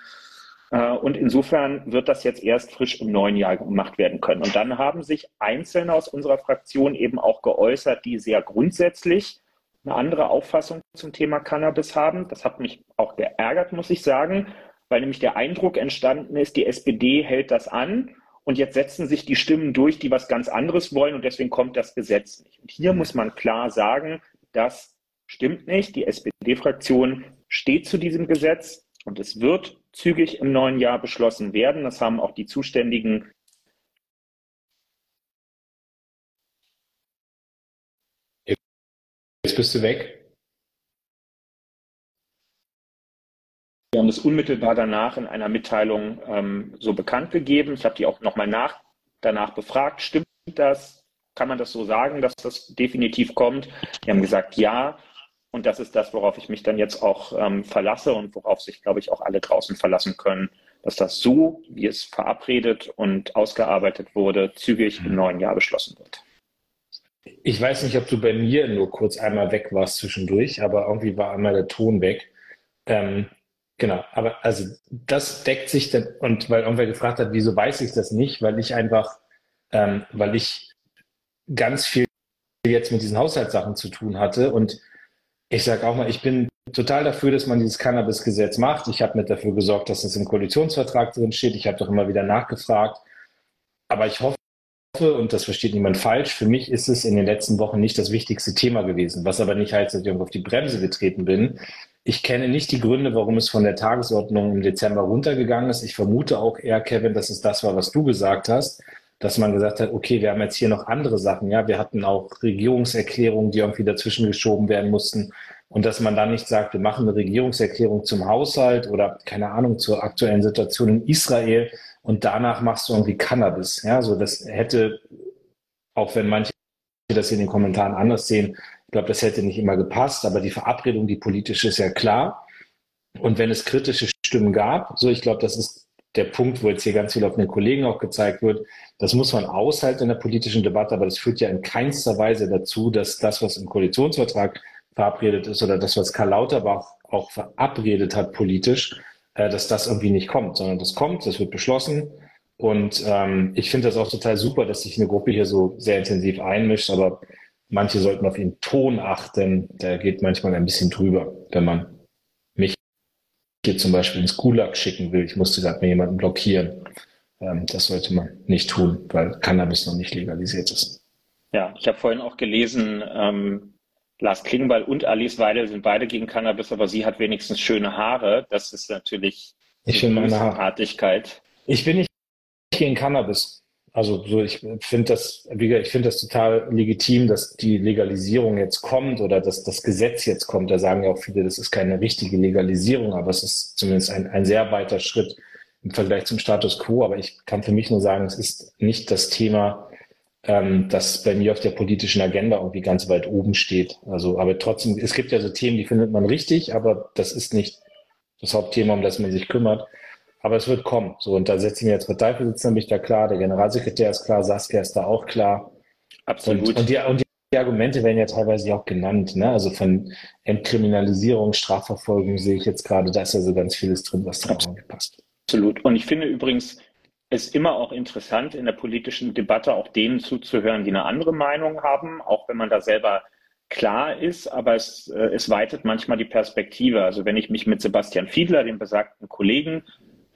Äh, und insofern wird das jetzt erst frisch im neuen Jahr gemacht werden können. Und dann haben sich Einzelne aus unserer Fraktion eben auch geäußert, die sehr grundsätzlich eine andere Auffassung zum Thema Cannabis haben. Das hat mich auch geärgert, muss ich sagen, weil nämlich der Eindruck entstanden ist, die SPD hält das an und jetzt setzen sich die Stimmen durch, die was ganz anderes wollen und deswegen kommt das Gesetz nicht. Und hier muss man klar sagen, das stimmt nicht. Die SPD-Fraktion steht zu diesem Gesetz und es wird zügig im neuen Jahr beschlossen werden. Das haben auch die zuständigen Jetzt bist du weg. Wir haben das unmittelbar danach in einer Mitteilung ähm, so bekannt gegeben. Ich habe die auch nochmal nach, danach befragt. Stimmt das? Kann man das so sagen, dass das definitiv kommt? Die haben gesagt, ja. Und das ist das, worauf ich mich dann jetzt auch ähm, verlasse und worauf sich, glaube ich, auch alle draußen verlassen können, dass das so, wie es verabredet und ausgearbeitet wurde, zügig im neuen Jahr beschlossen wird. Ich weiß nicht, ob du bei mir nur kurz einmal weg warst zwischendurch, aber irgendwie war einmal der Ton weg. Ähm, genau, aber also das deckt sich dann, und weil irgendwer gefragt hat, wieso weiß ich das nicht, weil ich einfach, ähm, weil ich ganz viel jetzt mit diesen Haushaltssachen zu tun hatte und ich sage auch mal, ich bin total dafür, dass man dieses Cannabis-Gesetz macht. Ich habe mit dafür gesorgt, dass es im Koalitionsvertrag drin steht. Ich habe doch immer wieder nachgefragt. Aber ich hoffe, und das versteht niemand falsch, für mich ist es in den letzten Wochen nicht das wichtigste Thema gewesen, was aber nicht heißt, dass ich auf die Bremse getreten bin. Ich kenne nicht die Gründe, warum es von der Tagesordnung im Dezember runtergegangen ist. Ich vermute auch eher, Kevin, dass es das war, was du gesagt hast, dass man gesagt hat, okay, wir haben jetzt hier noch andere Sachen. Ja, wir hatten auch Regierungserklärungen, die irgendwie dazwischen geschoben werden mussten. Und dass man dann nicht sagt, wir machen eine Regierungserklärung zum Haushalt oder keine Ahnung zur aktuellen Situation in Israel, und danach machst du irgendwie Cannabis. Ja, so das hätte, auch wenn manche das in den Kommentaren anders sehen, ich glaube, das hätte nicht immer gepasst, aber die Verabredung, die politische, ist ja klar. Und wenn es kritische Stimmen gab, so ich glaube, das ist der Punkt, wo jetzt hier ganz viel auf den Kollegen auch gezeigt wird, das muss man aushalten in der politischen Debatte, aber das führt ja in keinster Weise dazu, dass das, was im Koalitionsvertrag verabredet ist oder das, was Karl Lauterbach auch verabredet hat politisch, äh, dass das irgendwie nicht kommt, sondern das kommt, das wird beschlossen. Und ähm, ich finde das auch total super, dass sich eine Gruppe hier so sehr intensiv einmischt, aber manche sollten auf ihren Ton achten. Der geht manchmal ein bisschen drüber, wenn man hier zum Beispiel ins Gulag schicken will. Ich musste gerade mir jemanden blockieren. Ähm, das sollte man nicht tun, weil Cannabis noch nicht legalisiert ist. Ja, ich habe vorhin auch gelesen, ähm, Lars Klingbeil und Alice Weidel sind beide gegen Cannabis, aber sie hat wenigstens schöne Haare. Das ist natürlich ich eine Artigkeit. Ich bin nicht gegen Cannabis. Also so, ich finde das, ich finde das total legitim, dass die Legalisierung jetzt kommt oder dass das Gesetz jetzt kommt. Da sagen ja auch viele, das ist keine richtige Legalisierung, aber es ist zumindest ein, ein sehr weiter Schritt im Vergleich zum Status quo. Aber ich kann für mich nur sagen, es ist nicht das Thema, ähm, das bei mir auf der politischen Agenda irgendwie ganz weit oben steht. Also, aber trotzdem, es gibt ja so Themen, die findet man richtig, aber das ist nicht das Hauptthema, um das man sich kümmert. Aber es wird kommen. So, und da setze ich mir als Parteivorsitzender mich da klar, der Generalsekretär ist klar, Saskia ist da auch klar. Absolut. Und, und, die, und die Argumente werden ja teilweise auch genannt, ne? Also von Entkriminalisierung, Strafverfolgung sehe ich jetzt gerade, da ist ja so ganz vieles drin, was da auch passt. Absolut. Und ich finde übrigens, ist immer auch interessant, in der politischen Debatte auch denen zuzuhören, die eine andere Meinung haben, auch wenn man da selber klar ist, aber es, äh, es weitet manchmal die Perspektive. Also wenn ich mich mit Sebastian Fiedler, dem besagten Kollegen,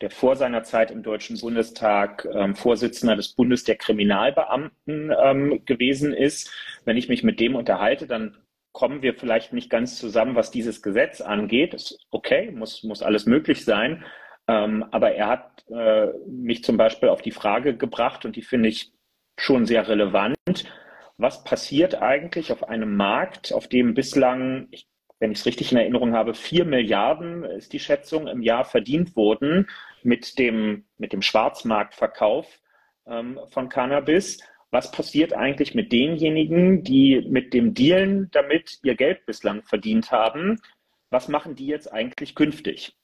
der vor seiner Zeit im Deutschen Bundestag ähm, Vorsitzender des Bundes der Kriminalbeamten ähm, gewesen ist, wenn ich mich mit dem unterhalte, dann kommen wir vielleicht nicht ganz zusammen, was dieses Gesetz angeht. ist okay, muss, muss alles möglich sein. Ähm, aber er hat äh, mich zum Beispiel auf die Frage gebracht, und die finde ich schon sehr relevant. Was passiert eigentlich auf einem Markt, auf dem bislang, ich, wenn ich es richtig in Erinnerung habe, vier Milliarden ist die Schätzung im Jahr verdient wurden mit dem, mit dem Schwarzmarktverkauf ähm, von Cannabis? was passiert eigentlich mit denjenigen, die mit dem Dealen damit ihr Geld bislang verdient haben? Was machen die jetzt eigentlich künftig?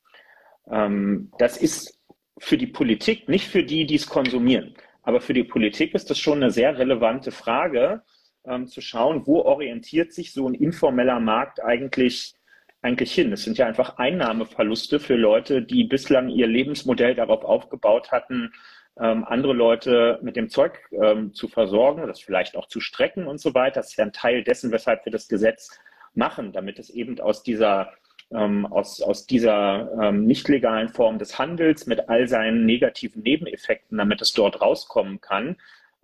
Ähm, das ist für die Politik, nicht für die, die es konsumieren, aber für die Politik ist das schon eine sehr relevante Frage, ähm, zu schauen, wo orientiert sich so ein informeller Markt eigentlich, eigentlich hin. Es sind ja einfach Einnahmeverluste für Leute, die bislang ihr Lebensmodell darauf aufgebaut hatten, ähm, andere Leute mit dem Zeug ähm, zu versorgen, das vielleicht auch zu strecken und so weiter. Das ist ja ein Teil dessen, weshalb wir das Gesetz machen, damit es eben aus dieser ähm, aus, aus dieser ähm, nicht legalen Form des Handels mit all seinen negativen Nebeneffekten, damit es dort rauskommen kann.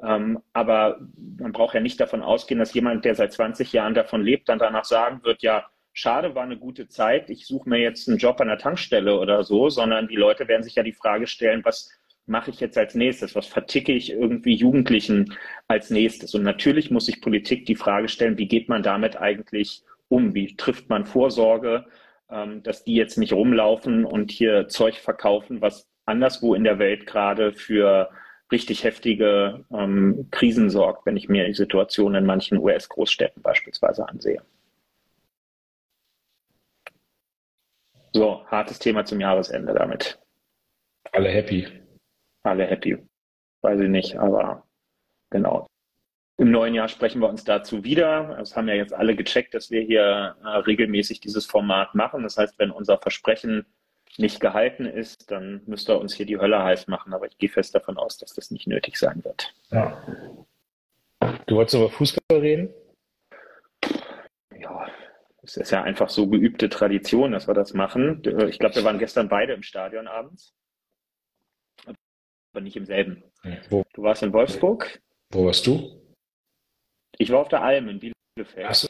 Ähm, aber man braucht ja nicht davon ausgehen, dass jemand, der seit 20 Jahren davon lebt, dann danach sagen wird, ja, schade, war eine gute Zeit, ich suche mir jetzt einen Job an der Tankstelle oder so, sondern die Leute werden sich ja die Frage stellen, was mache ich jetzt als nächstes? Was verticke ich irgendwie Jugendlichen als nächstes? Und natürlich muss sich Politik die Frage stellen, wie geht man damit eigentlich um? Wie trifft man Vorsorge, ähm, dass die jetzt nicht rumlaufen und hier Zeug verkaufen, was anderswo in der Welt gerade für richtig heftige ähm, Krisen sorgt, wenn ich mir die Situation in manchen US-Großstädten beispielsweise ansehe. So, hartes Thema zum Jahresende damit. Alle happy alle happy. Weiß ich nicht, aber genau. Im neuen Jahr sprechen wir uns dazu wieder. Es haben ja jetzt alle gecheckt, dass wir hier äh, regelmäßig dieses Format machen. Das heißt, wenn unser Versprechen nicht gehalten ist, dann müsste er uns hier die Hölle heiß machen. Aber ich gehe fest davon aus, dass das nicht nötig sein wird. Ja. Du wolltest über Fußball reden? Ja, es ist ja einfach so geübte Tradition, dass wir das machen. Ich glaube, wir waren gestern beide im Stadion abends aber nicht im selben. Wo? Du warst in Wolfsburg. Wo warst du? Ich war auf der Alm in Bielefeld. Achso.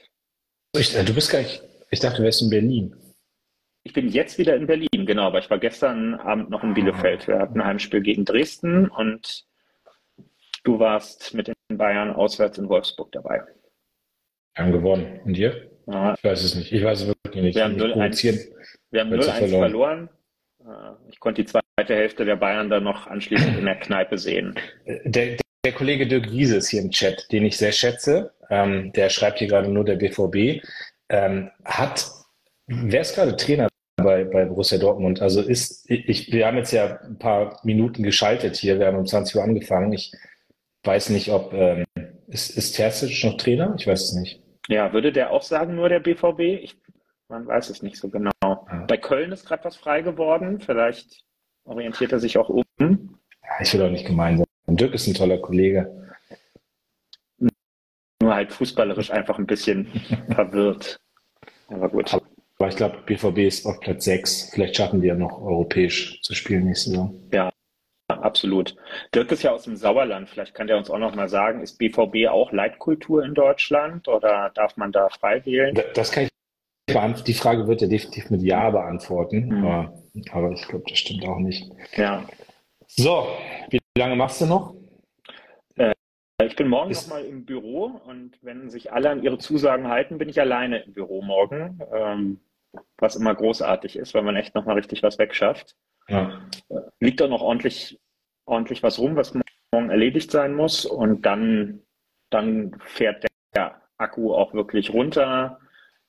Äh, du bist gar nicht. Ich dachte, du wärst in Berlin. Ich bin jetzt wieder in Berlin, genau, aber ich war gestern Abend noch in Bielefeld. Wir hatten ein Heimspiel gegen Dresden und du warst mit den Bayern auswärts in Wolfsburg dabei. Wir haben gewonnen. Und ihr? Ja. Ich weiß es nicht. Ich weiß es wirklich nicht. Wir haben 0-1 verloren. verloren. Äh, ich konnte die zweite Hälfte der Bayern dann noch anschließend in der Kneipe sehen. Der, der Kollege Dirk Riese ist hier im Chat, den ich sehr schätze. Ähm, der schreibt hier gerade nur der BVB. Ähm, hat, wer ist gerade Trainer bei, Borussia Dortmund? Also ist, ich, wir haben jetzt ja ein paar Minuten geschaltet hier. Wir haben um 20 Uhr angefangen. Ich weiß nicht, ob, ähm, ist, ist Terzic noch Trainer? Ich weiß es nicht. Ja, würde der auch sagen, nur der BVB? Ich man weiß es nicht so genau. Ja. Bei Köln ist gerade was frei geworden. Vielleicht orientiert er sich auch um. Ja, ich will auch nicht gemein sein. Dirk ist ein toller Kollege. Nur halt fußballerisch einfach ein bisschen verwirrt. Aber gut. Aber ich glaube, BVB ist auf Platz 6. Vielleicht schaffen die ja noch europäisch zu spielen nächste Saison. Ja, absolut. Dirk ist ja aus dem Sauerland. Vielleicht kann der uns auch noch mal sagen, ist BVB auch Leitkultur in Deutschland oder darf man da frei wählen? Das kann ich die Frage wird er definitiv mit Ja beantworten, mhm. aber, aber, ich glaube, das stimmt auch nicht. Ja. So, wie lange machst du noch? Äh, ich bin morgen Ist, noch mal im Büro und wenn sich alle an ihre Zusagen halten, bin ich alleine im Büro morgen, ähm, was immer großartig ist, weil man echt noch mal richtig was wegschafft. Ja. Liegt da noch ordentlich, ordentlich was rum, was morgen erledigt sein muss und dann, dann fährt der Akku auch wirklich runter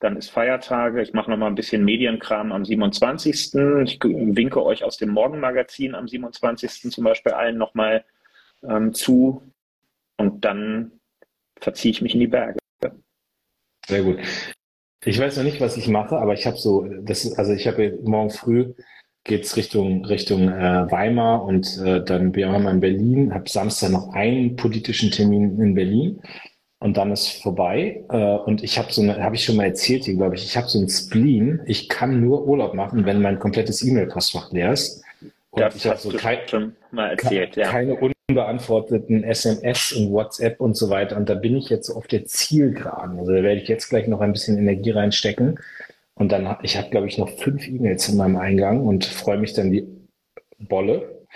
dann ist Feiertage. Ich mache noch mal ein bisschen Medienkram am 27. Ich winke euch aus dem Morgenmagazin am 27. zum Beispiel allen noch mal ähm, zu. Und dann verziehe ich mich in die Berge. Sehr gut. Ich weiß noch nicht, was ich mache, aber ich habe so, das, also ich habe morgen früh geht's Richtung Richtung äh, Weimar und äh, dann bin ich auch mal in Berlin. Habe Samstag noch einen politischen Termin in Berlin und dann ist vorbei. Äh, und ich habe so eine, habe ich schon mal erzählt hier, glaube ich, ich habe so ein Spleen. Ich kann nur Urlaub machen, wenn mein komplettes E-Mail-Postfach leer ist. Und das ich habe so kein, schon mal erzählt, ja. keine unbeantworteten SMS und WhatsApp und so weiter. Und da bin ich jetzt auf der Zielgeraden. Also da werde ich jetzt gleich noch ein bisschen Energie reinstecken. Und dann, ich habe, glaube ich, noch fünf E-Mails in meinem Eingang und freue mich dann die Bolle.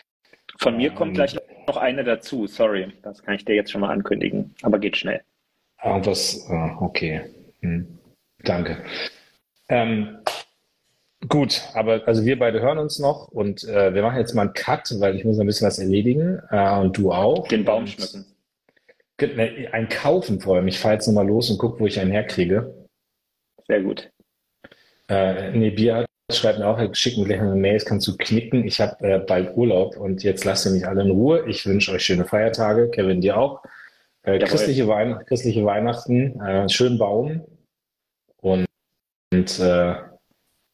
Von mir kommt ähm, gleich noch eine dazu, sorry. Das kann ich dir jetzt schon mal ankündigen. Aber geht schnell. Ah, das, ah, okay. Hm. Danke. Ähm, gut, aber also wir beide hören uns noch und äh, wir machen jetzt mal einen Cut, weil ich muss ein bisschen was erledigen äh, und du auch. Den Baum schmücken. Ne, ein Kaufen vor allem. Ich fahre jetzt nochmal los und gucke, wo ich einen herkriege. Sehr gut. Äh, nee, Bier schreibt mir auch, schick mir gleich eine Mail, kannst du knicken. Ich habe äh, bald Urlaub und jetzt lasst ihr mich alle in Ruhe. Ich wünsche euch schöne Feiertage. Kevin, dir auch. Äh, christliche, Wein christliche Weihnachten, äh, schönen Baum und, und äh,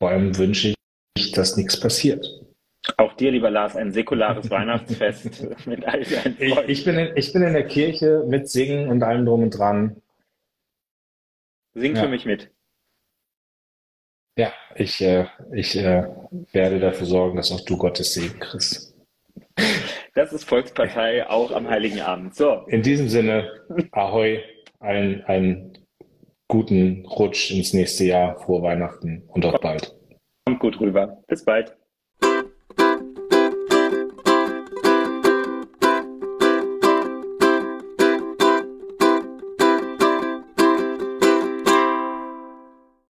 vor allem wünsche ich, dass nichts passiert. Auch dir, lieber Lars, ein säkulares Weihnachtsfest mit all deinen ich, ich, bin in, ich bin in der Kirche mit Singen und allem drum und dran. Sing ja. für mich mit. Ja, ich, äh, ich äh, werde dafür sorgen, dass auch du Gottes Segen kriegst. Das ist Volkspartei auch am Heiligen Abend. So. In diesem Sinne, Ahoi, einen, einen guten Rutsch ins nächste Jahr, frohe Weihnachten und auch bald. Kommt gut rüber. Bis bald.